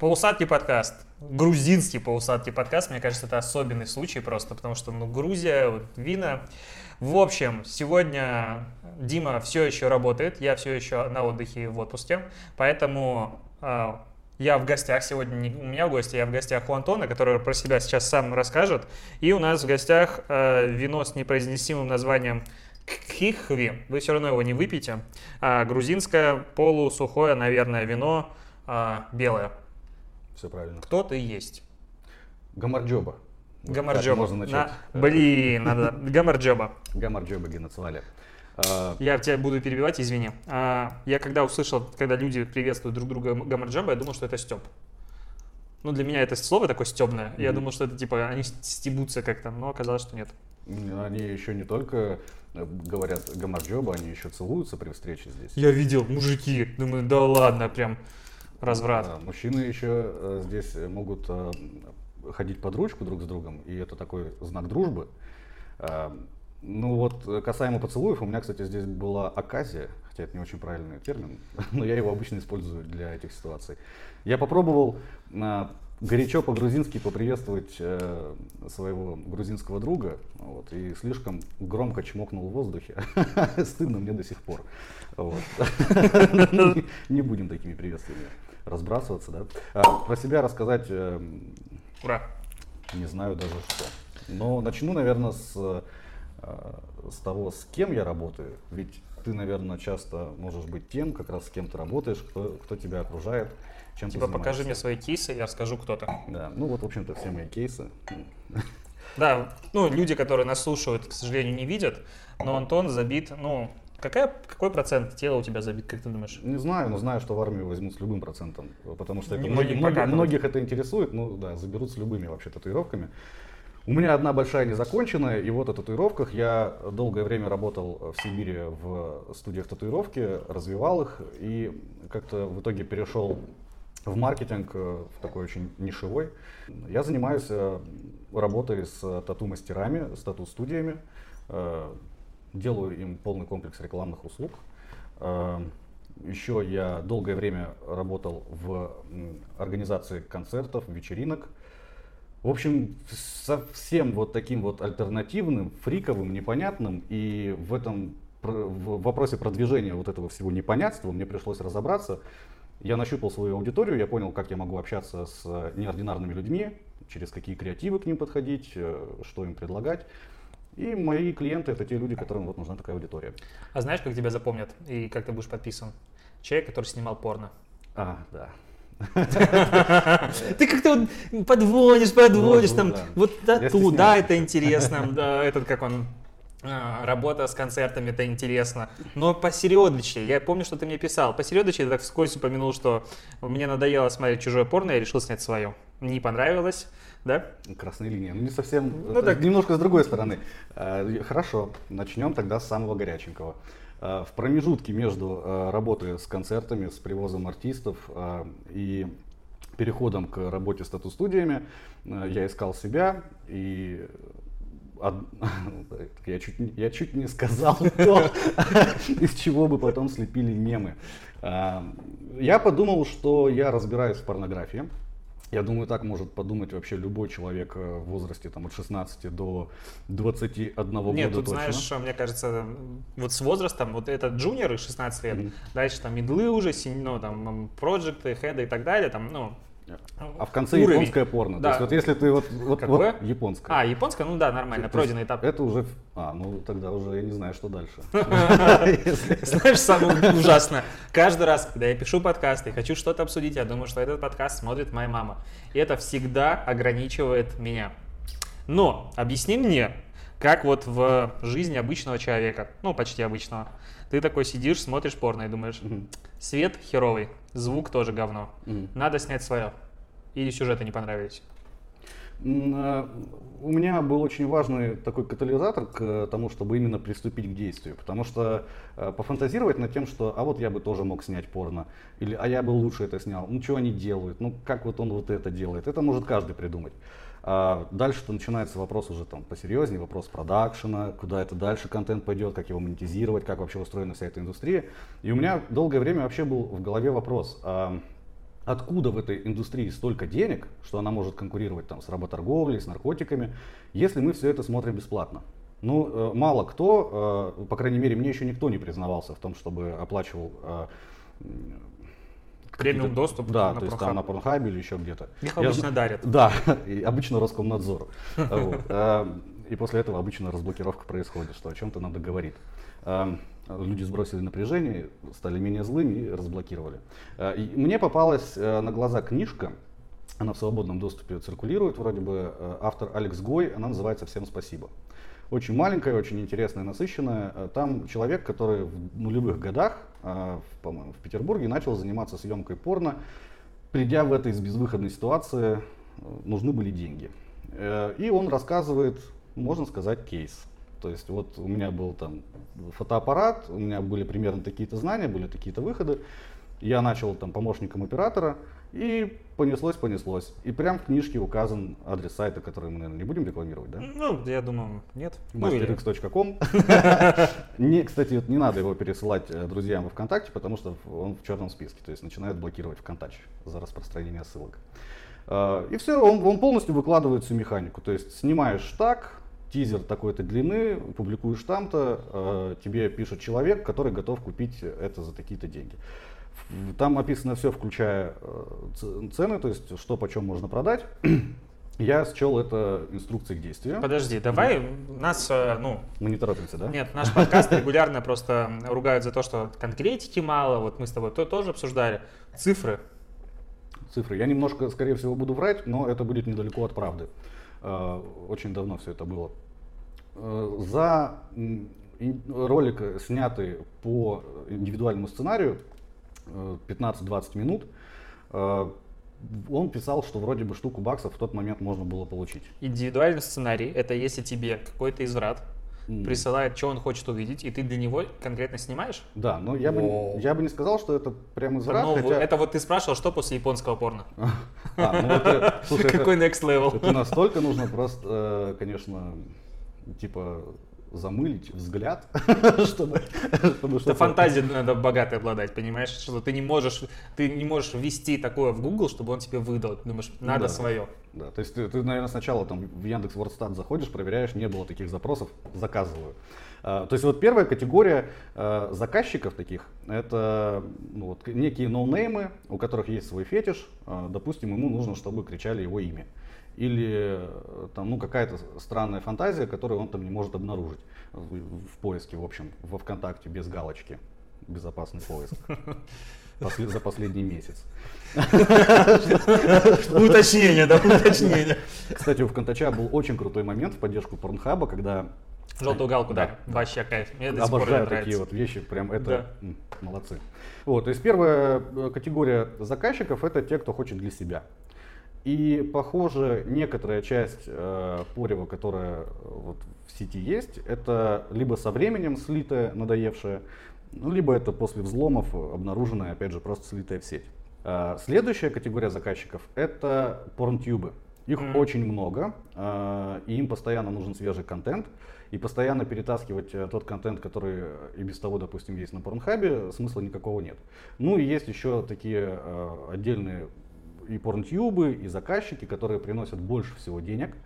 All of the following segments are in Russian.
Полусадки подкаст. Грузинский полусадки подкаст. Мне кажется, это особенный случай просто, потому что, ну, Грузия, вот, вина. В общем, сегодня Дима все еще работает, я все еще на отдыхе в отпуске, поэтому э, я в гостях сегодня, не у меня в гости, я в гостях у Антона, который про себя сейчас сам расскажет. И у нас в гостях э, вино с непроизносимым названием Кхихви. Вы все равно его не выпьете. А, грузинское полусухое, наверное, вино а, белое. Все правильно. Кто ты есть? Гамарджоба. Вот Гамарджоба. Можно начать. На... Блин, надо. Гамарджоба. Гамарджоба Генацваля. А, я тебя буду перебивать, извини. А, я когда услышал, когда люди приветствуют друг друга Гамарджоба, я думал, что это Степ. Ну, для меня это слово такое стебное. Mm-hmm. Я думал, что это типа они стебутся как-то, но оказалось, что нет. Они еще не только э, говорят гамарджоба, они еще целуются при встрече здесь. Я видел, мужики. Думаю, да ладно, прям разврат. Да, мужчины еще э, здесь могут э, ходить под ручку друг с другом, и это такой знак дружбы. Ну вот, касаемо поцелуев, у меня, кстати, здесь была оказия, хотя это не очень правильный термин, но я его обычно использую для этих ситуаций. Я попробовал горячо по-грузински поприветствовать э, своего грузинского друга, вот, и слишком громко чмокнул в воздухе. Стыдно мне до сих пор. Не будем такими приветствиями разбрасываться, да. А, про себя рассказать... Э, Ура! Не знаю даже что. Но начну, наверное, с, э, с того, с кем я работаю. Ведь ты, наверное, часто можешь быть тем, как раз с кем ты работаешь, кто, кто тебя окружает чем Типа покажи мне свои кейсы, я расскажу кто то Да, ну вот, в общем-то, все мои кейсы. Да, ну, люди, которые нас слушают, к сожалению, не видят, но Антон забит, ну, Какая, какой процент тела у тебя забит, как ты думаешь? Не знаю, но знаю, что в армию возьмут с любым процентом, потому что это многие, многие, многих это интересует, ну да, заберут с любыми вообще татуировками. У меня одна большая незаконченная, и вот о татуировках. Я долгое время работал в Сибири в студиях татуировки, развивал их, и как-то в итоге перешел в маркетинг, э, в такой очень нишевой. Я занимаюсь э, работой с тату-мастерами, с тату-студиями, э, делаю им полный комплекс рекламных услуг. Еще я долгое время работал в организации концертов, вечеринок. В общем, совсем вот таким вот альтернативным, фриковым, непонятным. И в этом в вопросе продвижения вот этого всего непонятства мне пришлось разобраться я нащупал свою аудиторию, я понял, как я могу общаться с неординарными людьми, через какие креативы к ним подходить, э, что им предлагать. И мои клиенты это те люди, которым вот нужна такая аудитория. А знаешь, как тебя запомнят и как ты будешь подписан? Человек, который снимал порно. А, да. Ты как-то подводишь, подводишь там, вот тату, да, это интересно, да, этот как он, а, работа с концертами, это интересно. Но посередочке, я помню, что ты мне писал, посередочке ты так вскользь упомянул, что мне надоело смотреть чужое порно, я решил снять свое. Не понравилось, да? Красная линия. Ну, не совсем, ну, так... немножко с другой стороны. А, хорошо, начнем тогда с самого горяченького. А, в промежутке между работой с концертами, с привозом артистов и переходом к работе с тату-студиями я искал себя и я чуть, я чуть не сказал то, из чего бы потом слепили мемы. Я подумал, что я разбираюсь в порнографии. Я думаю, так может подумать вообще любой человек э, в возрасте там, от 16 до 21 года Нет, тут точно. знаешь, мне кажется, вот с возрастом, вот это джуниоры 16 лет, mm-hmm. дальше там медлы уже, ну, там, проекты, хеды и так далее, там, ну, а в конце уровень. японское порно. Да. То есть вот если ты вот, вот, Какое? вот японское. А, японское, ну да, нормально, то пройденный этап. Это уже, а, ну тогда уже я не знаю, что дальше. Знаешь, самое ужасное. Каждый раз, когда я пишу подкаст и хочу что-то обсудить, я думаю, что этот подкаст смотрит моя мама. И это всегда ограничивает меня. Но объясни мне, как вот в жизни обычного человека, ну почти обычного, ты такой сидишь, смотришь порно и думаешь, свет херовый, звук тоже говно, надо снять свое. Или сюжеты не понравились? А, у меня был очень важный такой катализатор к тому, чтобы именно приступить к действию. Потому что э, пофантазировать над тем, что а вот я бы тоже мог снять порно, или а я бы лучше это снял, ну что они делают, ну как вот он вот это делает, это может каждый придумать. А дальше-то начинается вопрос уже там посерьезнее, вопрос продакшена, куда это дальше контент пойдет, как его монетизировать, как вообще устроена вся эта индустрия. И у меня долгое время вообще был в голове вопрос, а, откуда в этой индустрии столько денег, что она может конкурировать там, с работорговлей, с наркотиками, если мы все это смотрим бесплатно. Ну, э, мало кто, э, по крайней мере, мне еще никто не признавался в том, чтобы оплачивал э, премиум доступ да, на то есть там на Pornhub или еще где-то. Их обычно Я, дарят. Да, и обычно Роскомнадзор. И после этого обычно разблокировка происходит, что о чем-то надо говорить. Люди сбросили напряжение, стали менее злыми и разблокировали. И мне попалась на глаза книжка, она в свободном доступе циркулирует, вроде бы автор Алекс Гой, она называется «Всем спасибо». Очень маленькая, очень интересная, насыщенная. Там человек, который в нулевых годах, по-моему, в Петербурге начал заниматься съемкой порно. Придя в этой безвыходной ситуации, нужны были деньги. Э, и он рассказывает, можно сказать, кейс. То есть вот у меня был там фотоаппарат, у меня были примерно такие-то знания, были такие-то выходы. Я начал там помощником оператора, и понеслось, понеслось. И прям в книжке указан адрес сайта, который мы, наверное, не будем рекламировать, да? Ну, я думаю, нет. masterx.com. не, кстати, не надо его пересылать э, друзьям во ВКонтакте, потому что он в черном списке. То есть начинают блокировать ВКонтакте за распространение ссылок. Э, и все, он, он полностью выкладывает всю механику. То есть снимаешь так, тизер такой-то длины, публикуешь там-то, э, тебе пишет человек, который готов купить это за такие-то деньги. Там описано все, включая э, цены, то есть что почем можно продать. Я счел это инструкцией к действию. Подожди, давай нас, э, ну... Мы не торопимся, да? Нет, наш подкаст регулярно просто ругают за то, что конкретики мало. Вот мы с тобой то тоже обсуждали. Цифры. Цифры. Я немножко, скорее всего, буду врать, но это будет недалеко от правды. Э, очень давно все это было. За ролик, снятый по индивидуальному сценарию, 15-20 минут, э, он писал, что вроде бы штуку баксов в тот момент можно было получить. Индивидуальный сценарий – это если тебе какой-то изврат mm. присылает, что он хочет увидеть, и ты для него конкретно снимаешь? Да, но я бы, я бы не сказал, что это прям изврат. Но, хотя... Это вот ты спрашивал, что после японского порно? А, ну Какой next level? Это настолько нужно просто, э, конечно, типа замылить взгляд, чтобы, чтобы что-то... фантазия надо богатой обладать, понимаешь? Что ты не можешь, ты не можешь ввести такое в Google, чтобы он тебе выдал. Ты думаешь, надо да, свое. Да, то есть ты, ты, наверное, сначала там в Яндекс Вордстат заходишь, проверяешь, не было таких запросов, заказываю. А, то есть вот первая категория а, заказчиков таких, это ну, вот, некие ноунеймы, у которых есть свой фетиш. А, допустим, ему нужно, чтобы кричали его имя или э, там, ну, какая-то странная фантазия, которую он там не может обнаружить в, поиске, в общем, во ВКонтакте без галочки. Безопасный поиск. За последний месяц. Уточнение, да, уточнение.Кстати, у ВКонтача был очень крутой момент в поддержку Порнхаба, когда Желтую галку, да. да. Вообще кайф. Мне Обожаю такие вот вещи, прям это да. молодцы. Вот, то есть первая э, категория заказчиков это те, кто хочет для себя. И, похоже, некоторая часть э, порева, которая э, вот в сети есть, это либо со временем слитая, надоевшая, ну, либо это после взломов обнаруженная, опять же, просто слитая в сеть. Э, следующая категория заказчиков — это порнтюбы. Их mm-hmm. очень много, э, и им постоянно нужен свежий контент. И постоянно перетаскивать э, тот контент, который и без того, допустим, есть на Порнхабе, смысла никакого нет. Ну и есть еще такие э, отдельные и порнтюбы, и заказчики, которые приносят больше всего денег.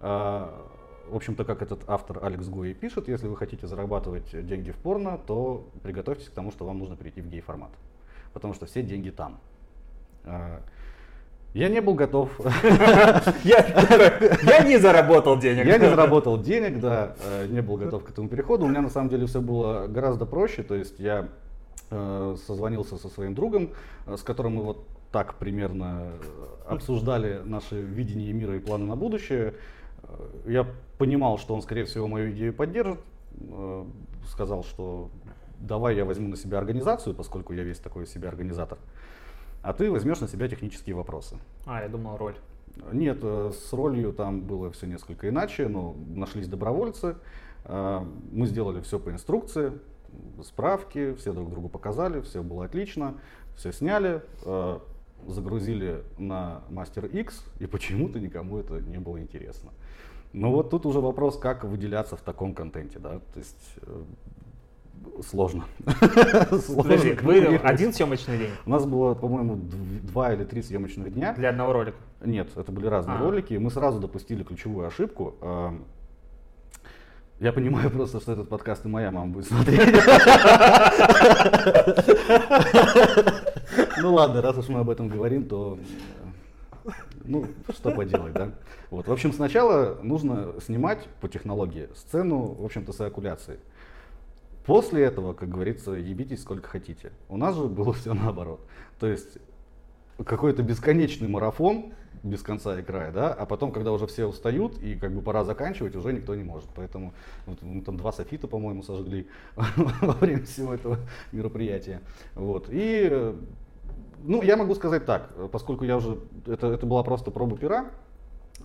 А, в общем-то, как этот автор Алекс Гой пишет, если вы хотите зарабатывать деньги в порно, то приготовьтесь к тому, что вам нужно перейти в гей-формат. Потому что все деньги там. А, я не был готов. Я не заработал денег. Я не заработал денег, да, э, не был готов к этому переходу. У меня на самом деле все было гораздо проще. То есть я э, созвонился со своим другом, э, с которым мы вот так примерно э, обсуждали наше видение мира и планы на будущее. Э, я понимал, что он, скорее всего, мою идею поддержит. Э, сказал, что давай я возьму на себя организацию, поскольку я весь такой себе организатор. А ты возьмешь на себя технические вопросы. А, я думал, роль. Нет, с ролью там было все несколько иначе, но нашлись добровольцы. Мы сделали все по инструкции, справки, все друг другу показали, все было отлично, все сняли загрузили на Master X, и почему-то никому это не было интересно. Но вот тут уже вопрос, как выделяться в таком контенте, да, то есть э, Сложно. Подожди, вы один съемочный день? У нас было, по-моему, два или три съемочных дня. Для одного ролика? Нет, это были разные а. ролики. Мы сразу допустили ключевую ошибку. Я понимаю просто, что этот подкаст и моя мама будет смотреть. Ну ладно, раз уж мы об этом говорим, то ну, что поделать, да? Вот. В общем, сначала нужно снимать по технологии сцену, в общем-то, с эякуляцией. После этого, как говорится, ебитесь сколько хотите. У нас же было все наоборот. То есть какой-то бесконечный марафон, без конца и края, да, а потом, когда уже все устают и как бы пора заканчивать, уже никто не может. Поэтому вот, мы там два софита, по-моему, сожгли во время всего этого мероприятия. Вот. И ну, я могу сказать так, поскольку я уже, это, это была просто проба пера,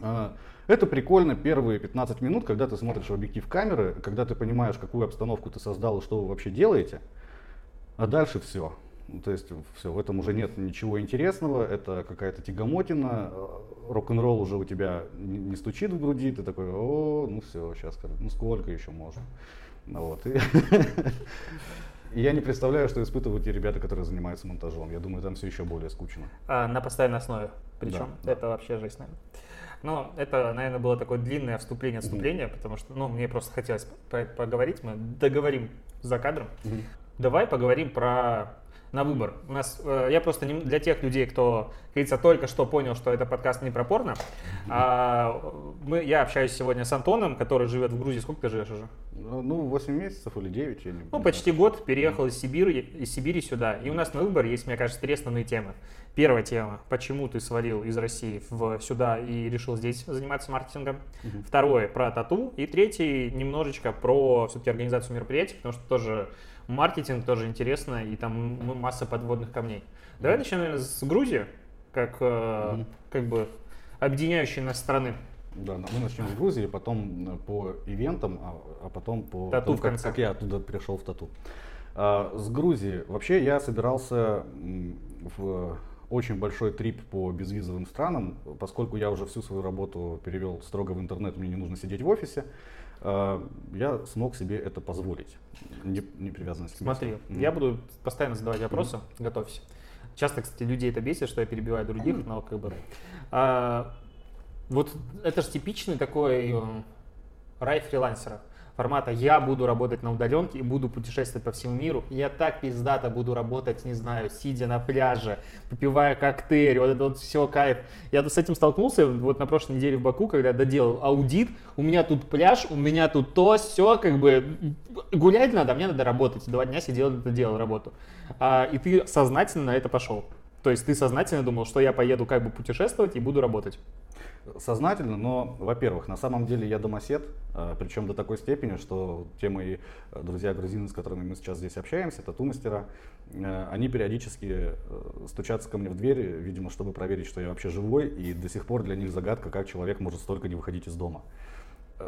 а, это прикольно первые 15 минут, когда ты смотришь в объектив камеры, когда ты понимаешь, какую обстановку ты создал и что вы вообще делаете, а дальше все. То есть все, в этом уже нет ничего интересного, это какая-то тягомотина, рок-н-ролл уже у тебя не стучит в груди, ты такой, о, ну все, сейчас, ну сколько еще можно. Вот. И я не представляю, что испытывают те ребята, которые занимаются монтажом. Я думаю, там все еще более скучно. А, на постоянной основе. Причем да, это да. вообще жесть, наверное. Но это, наверное, было такое длинное вступление, вступление, mm-hmm. потому что, ну, мне просто хотелось поговорить. Мы договорим за кадром. Mm-hmm. Давай поговорим про на выбор. У нас, э, я просто не, для тех людей, кто, говорится, только что понял, что это подкаст не про порно, а, мы, я общаюсь сегодня с Антоном, который живет в Грузии. Сколько ты живешь уже? Ну, 8 месяцев или 9. Я не, ну, почти год переехал из Сибири, из Сибири сюда. И у нас на выбор есть, мне кажется, три основные темы. Первая тема, почему ты свалил из России в, сюда и решил здесь заниматься маркетингом. Угу. Второе, про тату. И третий, немножечко про все-таки организацию мероприятий, потому что тоже маркетинг тоже интересно, и там масса подводных камней. Давай начнем, наверное, с Грузии, как, mm-hmm. как бы объединяющей нас страны. Да, мы начнем с Грузии, потом э, по ивентам, а, а потом по тату тому, как, как я оттуда перешел в тату. А, с Грузии. Вообще я собирался в очень большой трип по безвизовым странам, поскольку я уже всю свою работу перевел строго в интернет, мне не нужно сидеть в офисе. А, я смог себе это позволить, не, не привязанность к Смотри, mm. я буду постоянно задавать вопросы, mm. готовься. Часто, кстати, людей это бесит, что я перебиваю других, но как бы... А, вот это же типичный такой э, рай фрилансера формата «я буду работать на удаленке и буду путешествовать по всему миру, я так пиздато буду работать, не знаю, сидя на пляже, попивая коктейль, вот это вот все кайф». Я с этим столкнулся вот на прошлой неделе в Баку, когда доделал аудит, у меня тут пляж, у меня тут то, все, как бы гулять надо, а мне надо работать. Два дня сидел, это делал работу. А, и ты сознательно на это пошел. То есть ты сознательно думал, что я поеду как бы путешествовать и буду работать сознательно, но, во-первых, на самом деле я домосед, а, причем до такой степени, что те мои э, друзья грузины, с которыми мы сейчас здесь общаемся, тату-мастера, они периодически э, стучатся ко мне в дверь, видимо, чтобы проверить, что я вообще живой, и до сих пор для них загадка, как человек может столько не выходить из дома.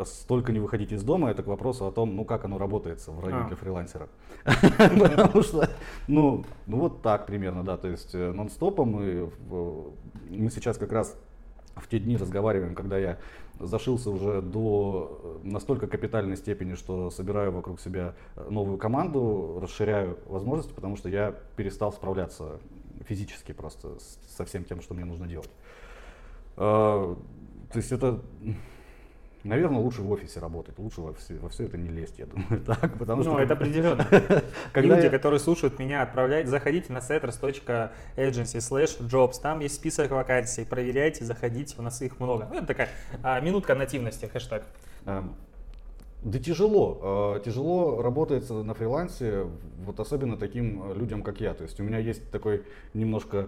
Столько не выходить из дома, это к вопросу о том, ну как оно работает в районе а. для фрилансера. Потому что, ну, ну вот так примерно, да, то есть нон-стопом мы, мы сейчас как раз в те дни разговариваем, когда я зашился уже до э, настолько капитальной степени, что собираю вокруг себя э, новую команду, расширяю возможности, потому что я перестал справляться физически просто со всем тем, что мне нужно делать. То есть это Наверное, лучше в офисе работать, лучше во все, во все это не лезть, я думаю, так, потому ну, что... Ну, это определенно. Люди, я... которые слушают меня, отправляйте, заходите на setters.agency slash jobs, там есть список вакансий, проверяйте, заходите, у нас их много. Ну, это такая а, минутка нативности, хэштег. А, да тяжело, а, тяжело работается на фрилансе, вот особенно таким людям, как я. То есть у меня есть такой немножко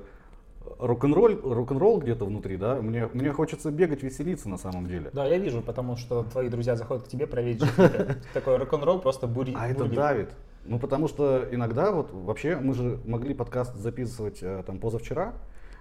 рок-н-ролл, рок-н-ролл где-то внутри, да, мне, мне хочется бегать, веселиться на самом деле. Да, я вижу, потому что твои друзья заходят к тебе проверить, такой рок-н-ролл просто бури. А это давит. Ну, потому что иногда, вот вообще, мы же могли подкаст записывать э, там позавчера,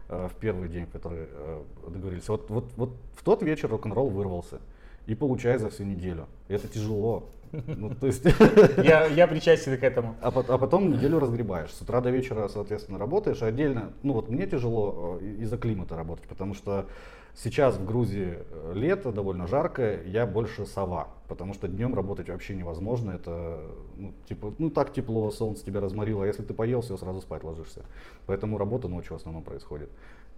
э, в первый день, который э, договорились. Вот, вот, вот в тот вечер рок-н-ролл вырвался. И получай за всю неделю. Это тяжело. Ну, то есть... я, я причастен к этому. А, а потом неделю разгребаешь. С утра до вечера, соответственно, работаешь. Отдельно, ну вот мне тяжело э, из-за климата работать, потому что сейчас в Грузии э, лето, довольно жаркое, я больше сова, потому что днем работать вообще невозможно. Это, ну, типа, ну так тепло, солнце тебя разморило, а если ты поел, все, сразу спать ложишься. Поэтому работа ночью в основном происходит.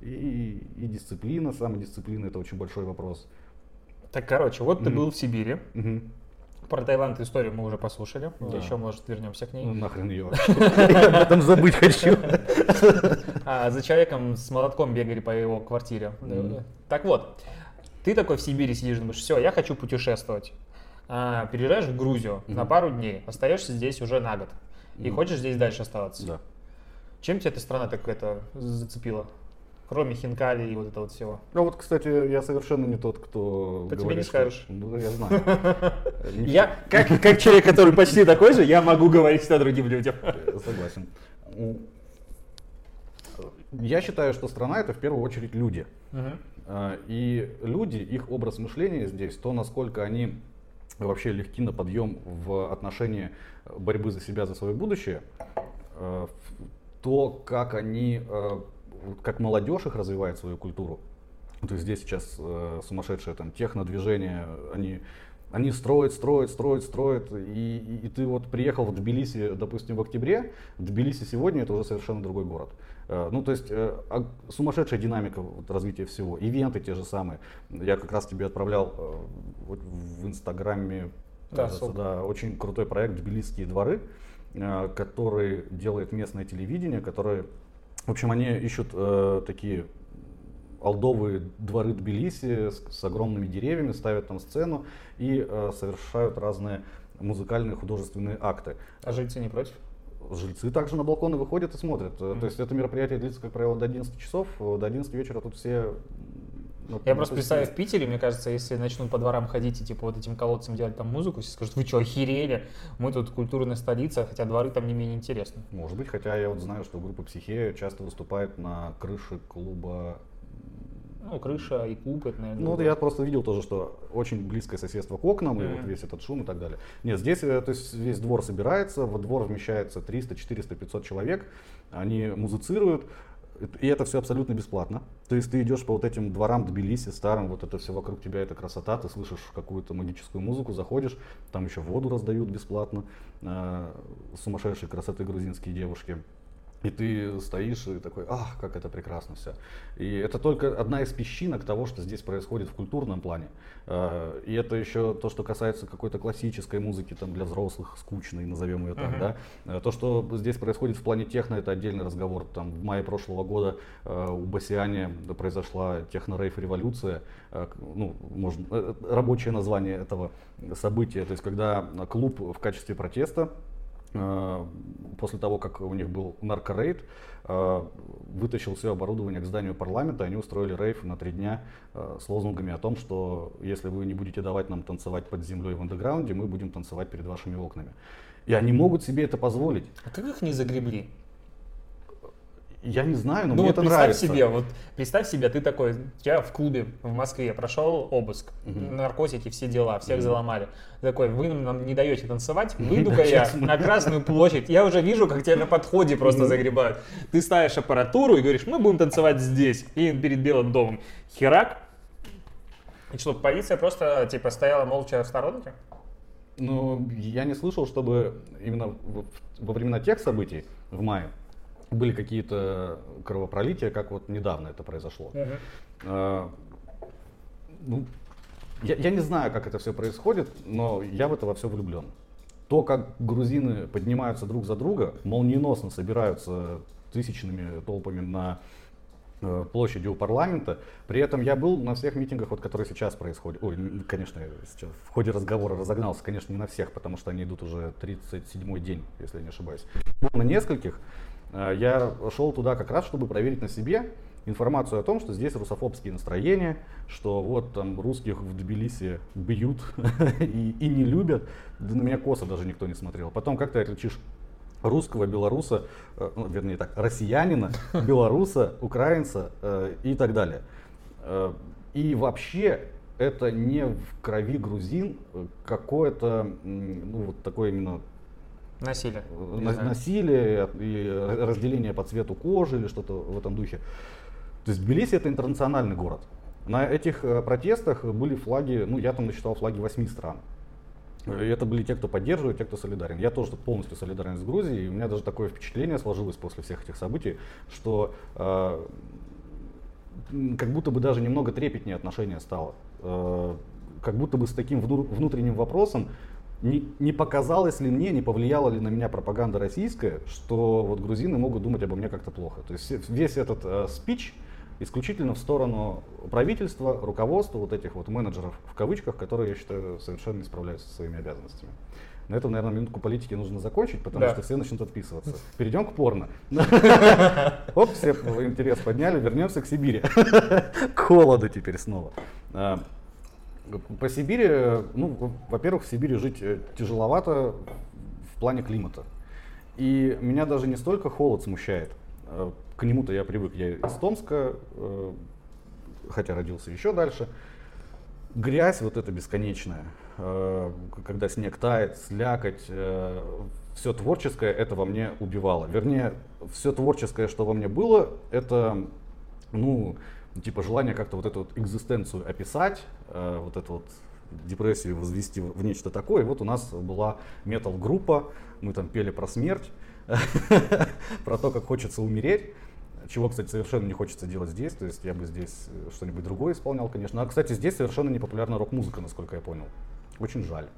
И, и, и дисциплина, самодисциплина, это очень большой вопрос. Так, короче, вот mm-hmm. ты был в Сибири. Mm-hmm. Про Таиланд историю мы уже послушали. Да. Еще, может, вернемся к ней. Ну нахрен ее. Я об этом забыть хочу. А за человеком с молотком бегали по его квартире. Так вот, ты такой в Сибири сидишь, думаешь, все, я хочу путешествовать. А, переезжаешь в Грузию на пару дней, остаешься здесь уже на год. И хочешь здесь дальше оставаться. Да. Чем тебя эта страна так это зацепила? Кроме хинкали и вот этого вот всего. Ну вот, кстати, я совершенно не тот, кто По тебе не скажешь. Ну, я знаю. Я, как, как человек, который почти такой же, я могу говорить всегда другим людям. Согласен. Я считаю, что страна это в первую очередь люди. А, и люди, их образ мышления здесь, то, насколько они вообще легки на подъем в отношении борьбы за себя, за свое будущее, а, то, как они а, как молодежь их развивает свою культуру. То есть здесь сейчас э, сумасшедшее там технодвижение, они они строят, строят, строят, строят, и, и, ты вот приехал в Тбилиси, допустим, в октябре, в Тбилиси сегодня это уже совершенно другой город. Э, ну, то есть э, сумасшедшая динамика вот, развития всего, ивенты те же самые. Я как раз тебе отправлял э, вот, в Инстаграме, да, кажется, да, очень крутой проект «Тбилисские дворы», который делает местное телевидение, которое в общем, они ищут э, такие алдовые дворы Тбилиси с, с огромными деревьями, ставят там сцену и э, совершают разные музыкальные художественные акты. А жильцы не против? Жильцы также на балконы выходят и смотрят. Mm-hmm. То есть это мероприятие длится, как правило, до 11 часов. До 11 вечера тут все ну, я просто представляю, в Питере, мне кажется, если начнут по дворам ходить и типа вот этим колодцам делать там музыку, все скажут, вы что, охерели? Мы тут культурная столица, хотя дворы там не менее интересны. Может быть, хотя я вот знаю, что группа Психея часто выступает на крыше клуба ну, крыша и клуб, это, наверное. Ну, я просто видел тоже, что очень близкое соседство к окнам, mm-hmm. и вот весь этот шум и так далее. Нет, здесь э, то есть, весь двор собирается, во двор вмещается 300, 400, 500 человек, они музыцируют, и это все абсолютно бесплатно. То есть ты идешь по вот этим дворам Тбилиси, старым, вот это все вокруг тебя, это красота, ты слышишь какую-то магическую музыку, заходишь, там еще воду раздают бесплатно, э, сумасшедшие красоты грузинские девушки. И ты стоишь и такой, ах, как это прекрасно все. И это только одна из песчинок того, что здесь происходит в культурном плане. Э, и это еще то, что касается какой-то классической музыки там, для взрослых, скучной, назовем ее так. Uh-huh. Да? Э, то, что здесь происходит в плане техно, это отдельный разговор. Там, в мае прошлого года э, у Басиане произошла техно-рейф-революция. Ну, можно, рабочее название этого события. То есть, когда клуб в качестве протеста после того, как у них был наркорейд, э, вытащил все оборудование к зданию парламента, они устроили рейв на три дня э, с лозунгами о том, что если вы не будете давать нам танцевать под землей в андеграунде, мы будем танцевать перед вашими окнами. И они могут себе это позволить. А как их не загребли? Я не знаю, но ну, мне вот это представь нравится. Себе, вот представь себе, ты такой, тебя в клубе в Москве прошел обыск, угу. наркотики, все дела, всех угу. заломали. Такой, вы нам не даете танцевать, выйду-ка я на Красную площадь. Я уже вижу, как тебя на подходе просто загребают. Ты ставишь аппаратуру и говоришь, мы будем танцевать здесь, и перед Белым домом. Херак. И что, полиция просто типа стояла молча в сторонке? Ну, я не слышал, чтобы именно во времена тех событий в мае были какие-то кровопролития, как вот недавно это произошло. Uh-huh. А, ну, я, я не знаю, как это все происходит, но я в это во все влюблен. То, как грузины поднимаются друг за друга, молниеносно собираются тысячными толпами на э, площади у парламента. При этом я был на всех митингах, вот, которые сейчас происходят. Ой, конечно, сейчас в ходе разговора разогнался, конечно, не на всех, потому что они идут уже 37-й день, если я не ошибаюсь. На нескольких. Э, я шел туда как раз, чтобы проверить на себе информацию о том, что здесь русофобские настроения, что вот там русских в Тбилиси бьют и, и не любят. Да на меня косо даже никто не смотрел. Потом как ты отличишь русского, белоруса, э, ну, вернее так, россиянина, белоруса, украинца э, и так далее. Э, и вообще это не в крови грузин какое-то, ну, вот такое именно Насилие. На, насилие и разделение по цвету кожи или что-то в этом духе. То есть Тбилиси это интернациональный город. На этих э, протестах были флаги, ну я там насчитал флаги восьми стран. И это были те, кто поддерживает, те, кто солидарен. Я тоже полностью солидарен с Грузией. И у меня даже такое впечатление сложилось после всех этих событий, что э, как будто бы даже немного трепетнее отношение стало. Э, как будто бы с таким внутренним вопросом не, не показалось ли мне, не повлияла ли на меня пропаганда российская, что вот грузины могут думать обо мне как-то плохо. То есть весь этот э, спич исключительно в сторону правительства, руководства, вот этих вот менеджеров в кавычках, которые, я считаю, совершенно не справляются со своими обязанностями. На этом, наверное, минутку политики нужно закончить, потому да. что все начнут отписываться. Перейдем к порно. Оп, все интерес подняли, вернемся к Сибири. К холоду теперь снова. По Сибири, ну, во-первых, в Сибири жить э, тяжеловато в плане климата. И меня даже не столько холод смущает. А, к нему-то я привык, я из Томска, э, хотя родился еще дальше. Грязь вот эта бесконечная, э, когда снег тает, слякоть, все творческое это во мне убивало. Вернее, все творческое, что во мне было, это, ну, типа желание как-то вот эту вот экзистенцию описать, э, вот эту вот депрессию возвести в нечто такое. И вот у нас была метал-группа, мы там пели про смерть, про то, как хочется умереть. Чего, кстати, совершенно не хочется делать здесь. То есть я бы здесь что-нибудь другое исполнял, конечно. А, кстати, здесь совершенно не популярна рок-музыка, насколько я понял. Очень жаль.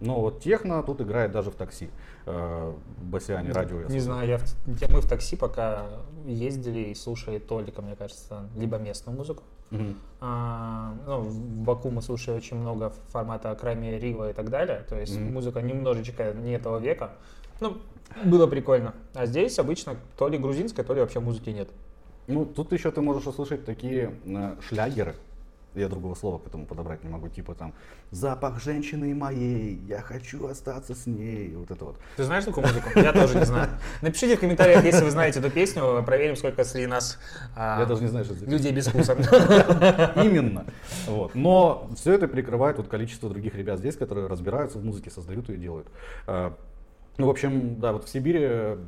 Но вот техно тут играет даже в такси. Э, Басиане радио. Не знаю, я в, мы в такси пока ездили и слушали только, мне кажется, либо местную музыку. Угу. А, ну, в Баку мы слушали очень много формата Крайме Рива и так далее. То есть угу. музыка немножечко не этого века. Ну, было прикольно. А здесь обычно то ли грузинская, то ли вообще музыки нет. Ну, тут еще ты можешь услышать такие э, шлягеры, я другого слова к этому подобрать не могу, типа там «Запах женщины моей, я хочу остаться с ней», вот это вот. Ты знаешь такую музыку? Я тоже не знаю. Напишите в комментариях, если вы знаете эту песню, проверим, сколько среди нас а, я даже не знаю, что людей без вкуса. Именно. Вот. Но все это прикрывает вот количество других ребят здесь, которые разбираются в музыке, создают ее и делают. Ну, в общем, да, вот в Сибири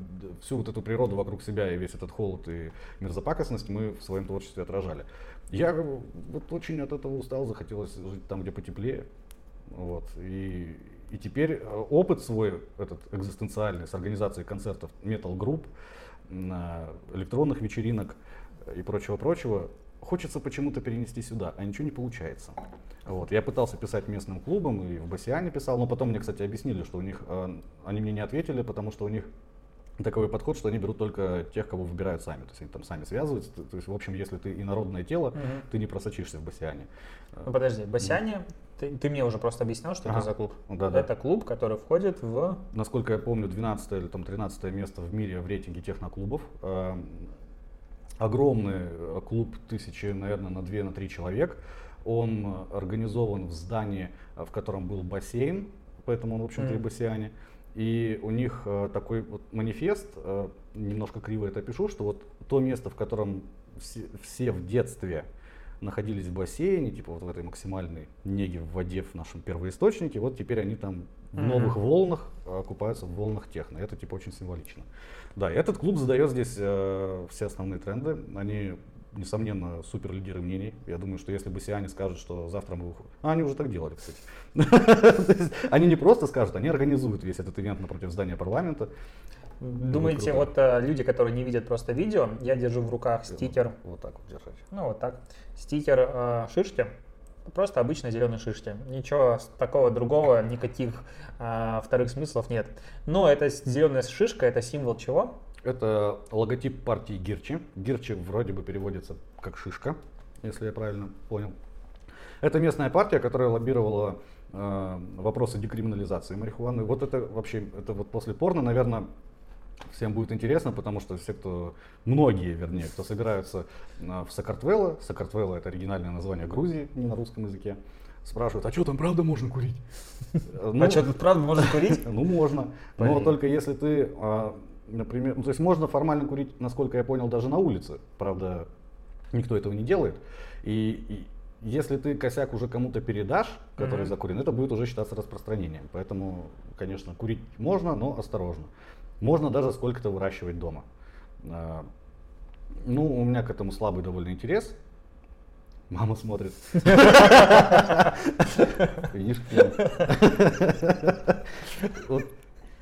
всю вот эту природу вокруг себя и весь этот холод и мерзопакостность мы в своем творчестве отражали. Я вот очень от этого устал, захотелось жить там, где потеплее. Вот. И, и теперь э, опыт свой, этот экзистенциальный, с организацией концертов метал-групп, электронных вечеринок и прочего-прочего, хочется почему-то перенести сюда, а ничего не получается. Вот. Я пытался писать местным клубам и в Басиане писал, но потом мне, кстати, объяснили, что у них, э, они мне не ответили, потому что у них такой подход, что они берут только тех, кого выбирают сами. То есть они там сами связываются. То есть, в общем, если ты инородное тело, угу. ты не просочишься в Басиане. Ну, подожди, Басиане, ты, ты мне уже просто объяснял, что ага. это за клуб. Да, да. Это клуб, который входит в... Насколько я помню, 12 или там 13 место в мире в рейтинге техноклубов. Огромный э, клуб, тысячи, наверное, на 2 на 3 человек. Он организован в здании, в котором был бассейн, поэтому он, в общем-то, mm. и бассейне. И у них э, такой вот манифест, э, немножко криво это пишу, что вот то место, в котором все, все в детстве находились в бассейне, типа вот в этой максимальной неге в воде в нашем первоисточнике, вот теперь они там в новых волнах э, купаются в волнах техно. Это типа очень символично. Да, этот клуб задает здесь э, все основные тренды. Они несомненно, супер лидеры мнений. Я думаю, что если бы Сиане скажут, что завтра мы выходим... А, они уже так делали, кстати. Они не просто скажут, они организуют весь этот ивент напротив здания парламента. Думаете, вот э, люди, которые не видят просто видео, я держу в руках стикер. Вот так вот держать. Ну, вот так. Стикер э, шишки. Просто обычно зеленые шишки. Ничего такого другого, никаких э, вторых смыслов нет. Но эта зеленая шишка, это символ чего? Это логотип партии Гирчи. Гирчи вроде бы переводится как шишка, если я правильно понял. Это местная партия, которая лоббировала э, вопросы декриминализации марихуаны. Вот это вообще, это вот после порно, наверное, всем будет интересно, потому что все, кто, многие, вернее, кто собираются э, в Сакартвело, Сакартвело это оригинальное название Грузии, не на русском языке, спрашивают, а что там правда можно курить? Ну, а что тут правда можно курить? Ну можно, но только если ты а, например, ну, то есть можно формально курить, насколько я понял, даже на улице. Правда, никто этого не делает. И, и если ты косяк уже кому-то передашь, который mm-hmm. закурен, это будет уже считаться распространением. Поэтому, конечно, курить можно, но осторожно. Можно даже сколько-то выращивать дома. А, ну, у меня к этому слабый довольно интерес. Мама смотрит.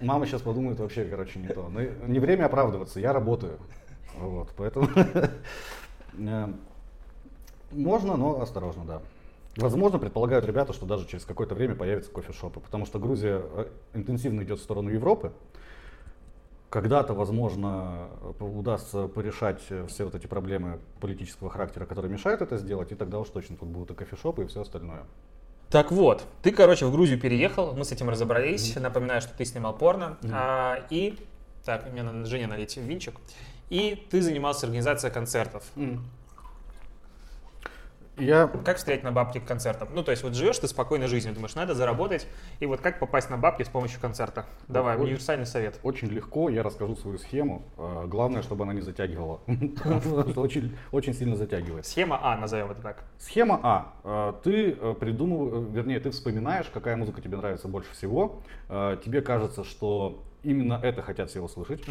Мама сейчас подумает вообще, короче, не то. Но не время оправдываться, я работаю. Вот, поэтому э, можно, но осторожно, да. Возможно, предполагают ребята, что даже через какое-то время появятся кофешопы, потому что Грузия э, интенсивно идет в сторону Европы. Когда-то, возможно, удастся порешать все вот эти проблемы политического характера, которые мешают это сделать, и тогда уж точно тут будут и кофешопы, и все остальное. Так вот, ты, короче, в Грузию переехал, мы с этим разобрались. Mm-hmm. Напоминаю, что ты снимал порно. Mm-hmm. А, и, так, мне надо Жене налить винчик. И ты занимался организацией концертов. Mm-hmm. Я... Как встретить на бабки к концертам? Ну, то есть вот живешь ты спокойной жизнью, думаешь, надо заработать, и вот как попасть на бабки с помощью концерта? Давай, очень, универсальный совет. Очень легко, я расскажу свою схему. А, главное, чтобы она не затягивала. Очень, сильно затягивает. Схема А, назовем это так. Схема А. а ты э, придумываешь, э, вернее, ты вспоминаешь, какая музыка тебе нравится больше всего. А, тебе кажется, что именно это хотят все услышать.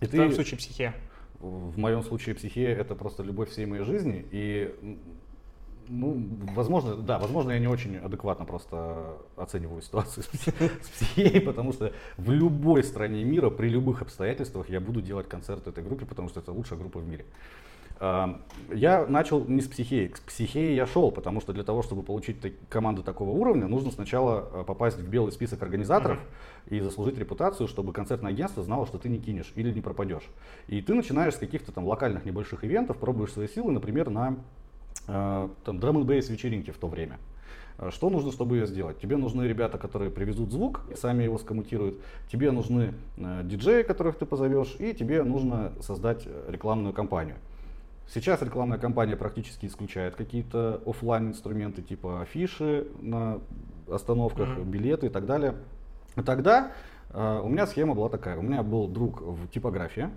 И в твоем случае психия. В моем случае психия это просто любовь всей моей жизни. И ну, возможно, да, возможно, я не очень адекватно просто оцениваю ситуацию с психией, потому что в любой стране мира, при любых обстоятельствах я буду делать концерт этой группе, потому что это лучшая группа в мире. Я начал не с психеи, к психеи я шел, потому что для того, чтобы получить команду такого уровня, нужно сначала а, попасть в белый список организаторов mm-hmm. и заслужить репутацию, чтобы концертное агентство знало, что ты не кинешь или не пропадешь. И ты начинаешь с каких-то там локальных небольших ивентов, пробуешь свои силы, например, на Э, там драм бейс вечеринки в то время. Э, что нужно, чтобы ее сделать? Тебе нужны ребята, которые привезут звук и сами его скоммутируют. Тебе нужны э, диджеи, которых ты позовешь, и тебе нужно создать рекламную кампанию. Сейчас рекламная кампания практически исключает какие-то офлайн инструменты типа афиши на остановках, mm-hmm. билеты и так далее. Тогда э, у меня схема была такая. У меня был друг в типографии.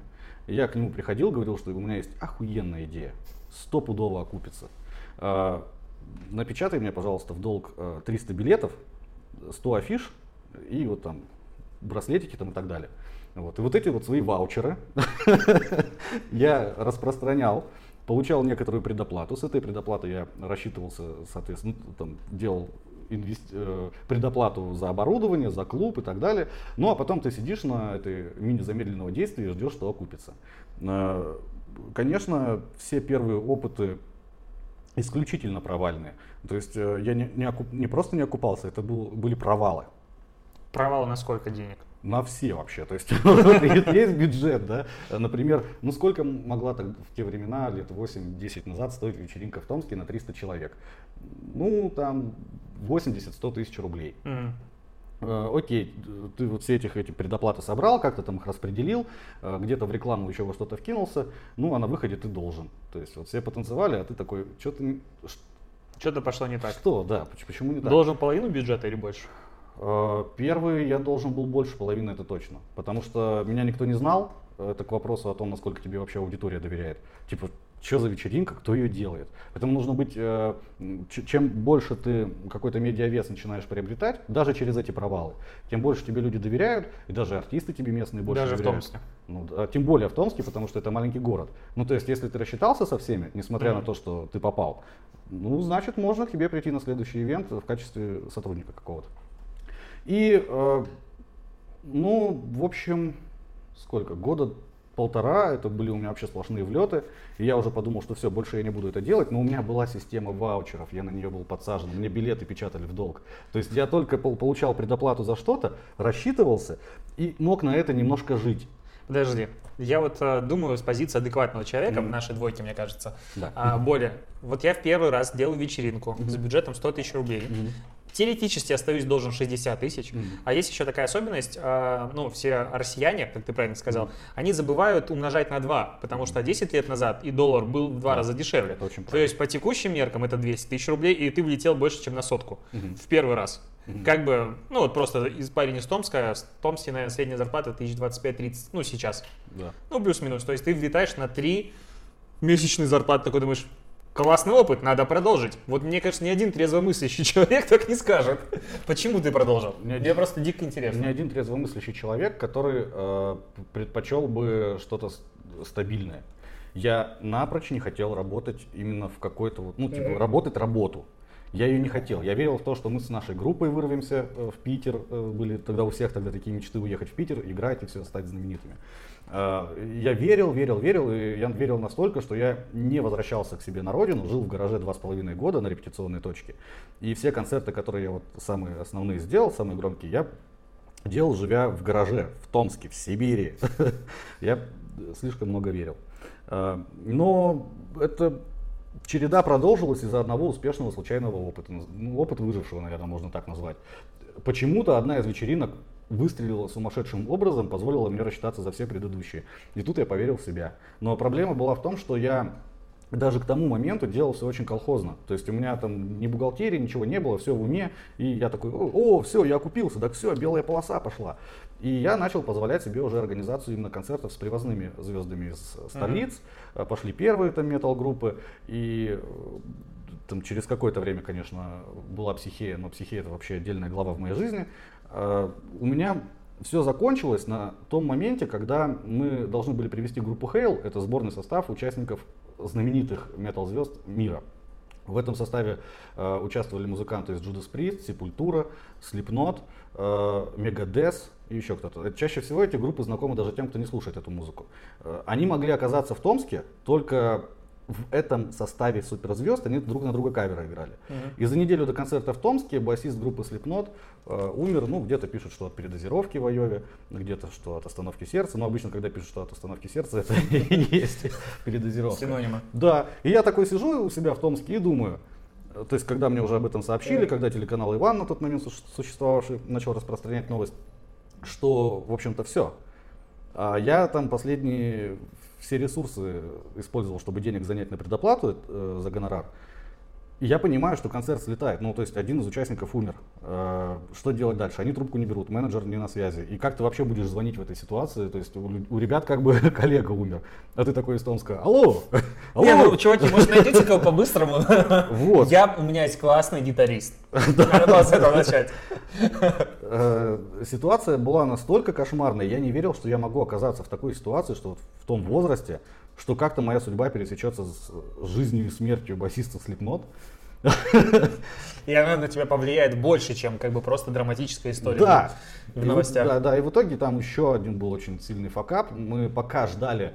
Я к нему приходил, говорил, что у меня есть охуенная идея. Стопудово окупится. А, напечатай мне, пожалуйста, в долг 300 а, билетов, 100 афиш и вот там браслетики там и так далее. Вот. И вот эти вот свои ваучеры я распространял, получал некоторую предоплату. С этой предоплатой я рассчитывался, соответственно, ну, там, делал инвести... Э, предоплату за оборудование, за клуб и так далее. Ну а потом ты сидишь на этой мини-замедленного действия и ждешь, что окупится. Конечно, все первые опыты исключительно провальные. То есть э, я не, не, окуп, не просто не окупался, это был, были провалы. Провалы на сколько денег? На все вообще. То есть есть бюджет, да. Например, ну сколько могла так в те времена, лет 8-10 назад, стоить вечеринка в Томске на 300 человек? Ну, там 80-100 тысяч рублей. Э, окей, ты вот все этих эти предоплаты собрал, как-то там их распределил, э, где-то в рекламу еще во что-то вкинулся, ну а на выходе ты должен. То есть вот все потанцевали, а ты такой, что-то... Что-то пошло не так. Что, да, почему не так? Должен половину бюджета или больше? Э, первый я должен был больше половины, это точно. Потому что меня никто не знал, это к вопросу о том, насколько тебе вообще аудитория доверяет. Типа, что за вечеринка, кто ее делает. Поэтому нужно быть, э, чем больше ты какой-то медиавес начинаешь приобретать, даже через эти провалы, тем больше тебе люди доверяют, и даже артисты тебе местные больше даже доверяют. Даже в Томске. Ну, а тем более в Томске, потому что это маленький город. Ну, то есть, если ты рассчитался со всеми, несмотря mm-hmm. на то, что ты попал, ну, значит, можно к тебе прийти на следующий ивент в качестве сотрудника какого-то. И, э, ну, в общем, сколько, года полтора, это были у меня вообще сплошные влеты, и я уже подумал, что все, больше я не буду это делать, но у меня была система ваучеров, я на нее был подсажен, мне билеты печатали в долг. То есть я только получал предоплату за что-то, рассчитывался и мог на это немножко жить. Подожди, я вот э, думаю с позиции адекватного человека, mm-hmm. в нашей двойке, мне кажется, да. а, более. Вот я в первый раз делал вечеринку mm-hmm. с бюджетом 100 тысяч рублей. Mm-hmm. Теоретически остаюсь должен 60 тысяч. Mm-hmm. А есть еще такая особенность, э, ну, все россияне, как ты правильно сказал, mm-hmm. они забывают умножать на 2, потому что 10 лет назад и доллар был в два да. раза дешевле. очень То есть по текущим меркам это 200 тысяч рублей, и ты влетел больше, чем на сотку mm-hmm. в первый раз. Mm-hmm. Как бы, ну вот просто из парень из Томска, в Томске, наверное, средняя зарплата 1025-30, ну сейчас. Да. Ну плюс-минус. То есть ты влетаешь на 3 месячные зарплаты, такой думаешь, классный опыт, надо продолжить. Вот мне кажется, ни один трезвомыслящий человек так не скажет. Почему ты продолжил? Ни мне просто дико интересно. Ни один трезвомыслящий человек, который э, предпочел бы что-то стабильное. Я напрочь не хотел работать именно в какой-то вот, ну, типа, mm-hmm. работать работу. Я ее не хотел. Я верил в то, что мы с нашей группой вырвемся э, в Питер. Э, были тогда у всех тогда такие мечты уехать в Питер, играть и все, стать знаменитыми. Э, я верил, верил, верил, и я верил настолько, что я не возвращался к себе на родину, жил в гараже два с половиной года на репетиционной точке. И все концерты, которые я вот самые основные сделал, самые громкие, я делал, живя в гараже, в Томске, в Сибири. Я слишком много верил. Но это череда продолжилась из-за одного успешного случайного опыта. Ну, опыт выжившего, наверное, можно так назвать. Почему-то одна из вечеринок выстрелила сумасшедшим образом, позволила мне рассчитаться за все предыдущие. И тут я поверил в себя. Но проблема была в том, что я даже к тому моменту делал все очень колхозно. То есть у меня там ни бухгалтерии, ничего не было, все в уме. И я такой, о, все, я окупился, так все, белая полоса пошла. И я начал позволять себе уже организацию именно концертов с привозными звездами из столиц. Mm-hmm. Пошли первые там метал-группы. И э, там через какое-то время, конечно, была психея, но психея это вообще отдельная глава в моей жизни. А, у меня все закончилось на том моменте, когда мы должны были привести группу Хейл, это сборный состав участников знаменитых метал-звезд мира. В этом составе э, участвовали музыканты из Judas Priest, Sepultura, Slipknot, э, Megadeth и еще кто-то. Чаще всего эти группы знакомы даже тем, кто не слушает эту музыку. Э, они могли оказаться в Томске только в этом составе суперзвезд они друг на друга каверы играли. Uh-huh. И за неделю до концерта в Томске басист группы Slipknot э, умер, ну, где-то пишут, что от передозировки в Айове, где-то, что от остановки сердца. Но обычно, когда пишут, что от остановки сердца, это и есть передозировка. Синонима. Да. И я такой сижу у себя в Томске и думаю, то есть, когда мне уже об этом сообщили, когда телеканал Иван на тот момент существовавший начал распространять новость, что, в общем-то, все. А я там последние все ресурсы использовал, чтобы денег занять на предоплату э, за гонорар. Я понимаю, что концерт слетает. Ну, то есть один из участников умер. Э, что делать дальше? Они трубку не берут, менеджер не на связи. И как ты вообще будешь звонить в этой ситуации? То есть у, у ребят как бы коллега умер. А ты такой из Томска, алло, алло. Не, ну, чуваки, может найдете кого по-быстрому? Вот. Я, у меня есть классный гитарист. Надо было с этого начать. Э, ситуация была настолько кошмарной, я не верил, что я могу оказаться в такой ситуации, что в том возрасте, что как-то моя судьба пересечется с жизнью и смертью басиста Slipknot. И она на тебя повлияет больше, чем как бы просто драматическая история да. в новостях. И, да, да, и в итоге там еще один был очень сильный факап. Мы пока ждали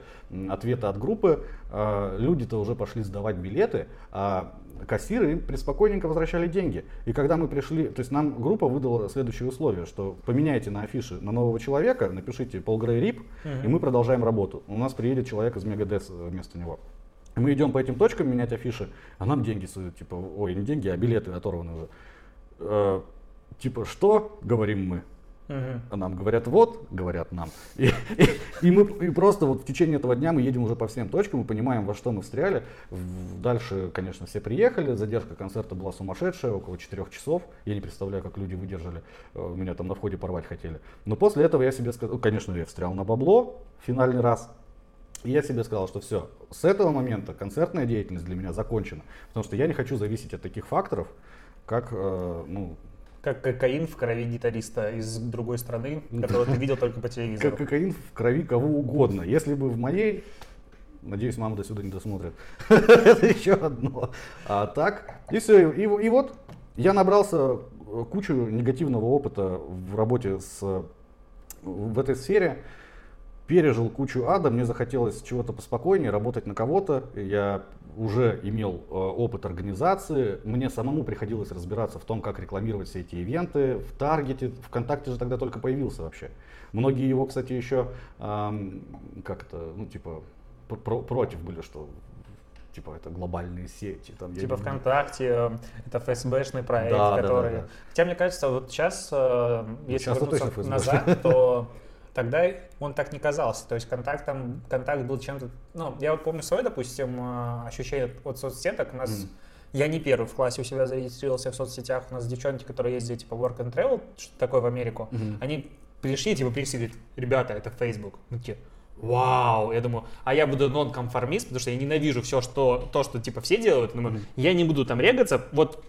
ответа от группы, а, люди-то уже пошли сдавать билеты, а кассиры им преспокойненько возвращали деньги. И когда мы пришли, то есть нам группа выдала следующее условие, что поменяйте на афише на нового человека, напишите Пол Грей Рип, uh-huh. и мы продолжаем работу. У нас приедет человек из Мегадес вместо него. Мы идем по этим точкам менять афиши, а нам деньги типа, ой, не деньги, а билеты оторваны уже. Э, типа, что, говорим мы, А нам говорят вот, говорят нам. И, и, и мы и просто вот в течение этого дня мы едем уже по всем точкам, мы понимаем, во что мы встряли. Дальше, конечно, все приехали, задержка концерта была сумасшедшая, около 4 часов. Я не представляю, как люди выдержали, э, меня там на входе порвать хотели. Но после этого я себе сказал, конечно, я встрял на бабло финальный раз. И я себе сказал, что все, с этого момента концертная деятельность для меня закончена. Потому что я не хочу зависеть от таких факторов, как, э, ну, как кокаин в крови гитариста из другой страны, которого ты видел только по телевизору. Как кокаин в крови кого угодно. Если бы в моей, надеюсь, мама до сюда не досмотрит, это еще одно. А так, и все. И, и вот я набрался кучу негативного опыта в работе с, в этой сфере пережил кучу ада, мне захотелось чего-то поспокойнее, работать на кого-то. Я уже имел э, опыт организации, мне самому приходилось разбираться в том, как рекламировать все эти ивенты, в Таргете, ВКонтакте же тогда только появился вообще. Многие его, кстати, еще эм, как это, ну типа про против были, что типа это глобальные сети. Там, типа ВКонтакте, э, это ФСБшный проект, да, который... Да, да, да. Хотя мне кажется, вот сейчас, э, если сейчас вернуться назад, то тогда он так не казался. То есть контакт, там, контакт был чем-то... Ну, я вот помню свое, допустим, э, ощущение от соцсеток. У нас... Mm. Я не первый в классе у себя зарегистрировался в соцсетях. У нас девчонки, которые ездят типа work and travel, что такое в Америку, mm-hmm. они пришли, типа, пришли, говорят, ребята, это Facebook. Мы такие, вау, я думаю, а я буду нон-конформист, потому что я ненавижу все, что, то, что типа все делают, думаю, я не буду там регаться, вот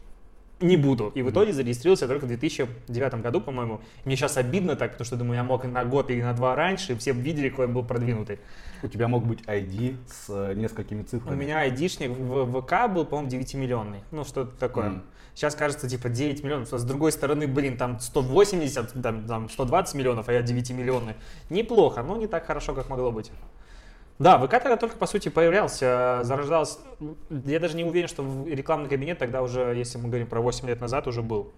не буду. И в итоге зарегистрировался только в 2009 году, по-моему. Мне сейчас обидно так, потому что, думаю, я мог на год или на два раньше, и все видели, какой я был продвинутый. У тебя мог быть ID с э, несколькими цифрами. У меня ID-шник в ВК был, по-моему, 9-миллионный. Ну, что-то такое. Mm. Сейчас кажется, типа, 9 миллионов. С другой стороны, блин, там 180, там, там 120 миллионов, а я 9-миллионный. Неплохо, но не так хорошо, как могло быть. Да, ВК тогда только, по сути, появлялся, зарождался. Я даже не уверен, что рекламный кабинет тогда уже, если мы говорим про 8 лет назад, уже был.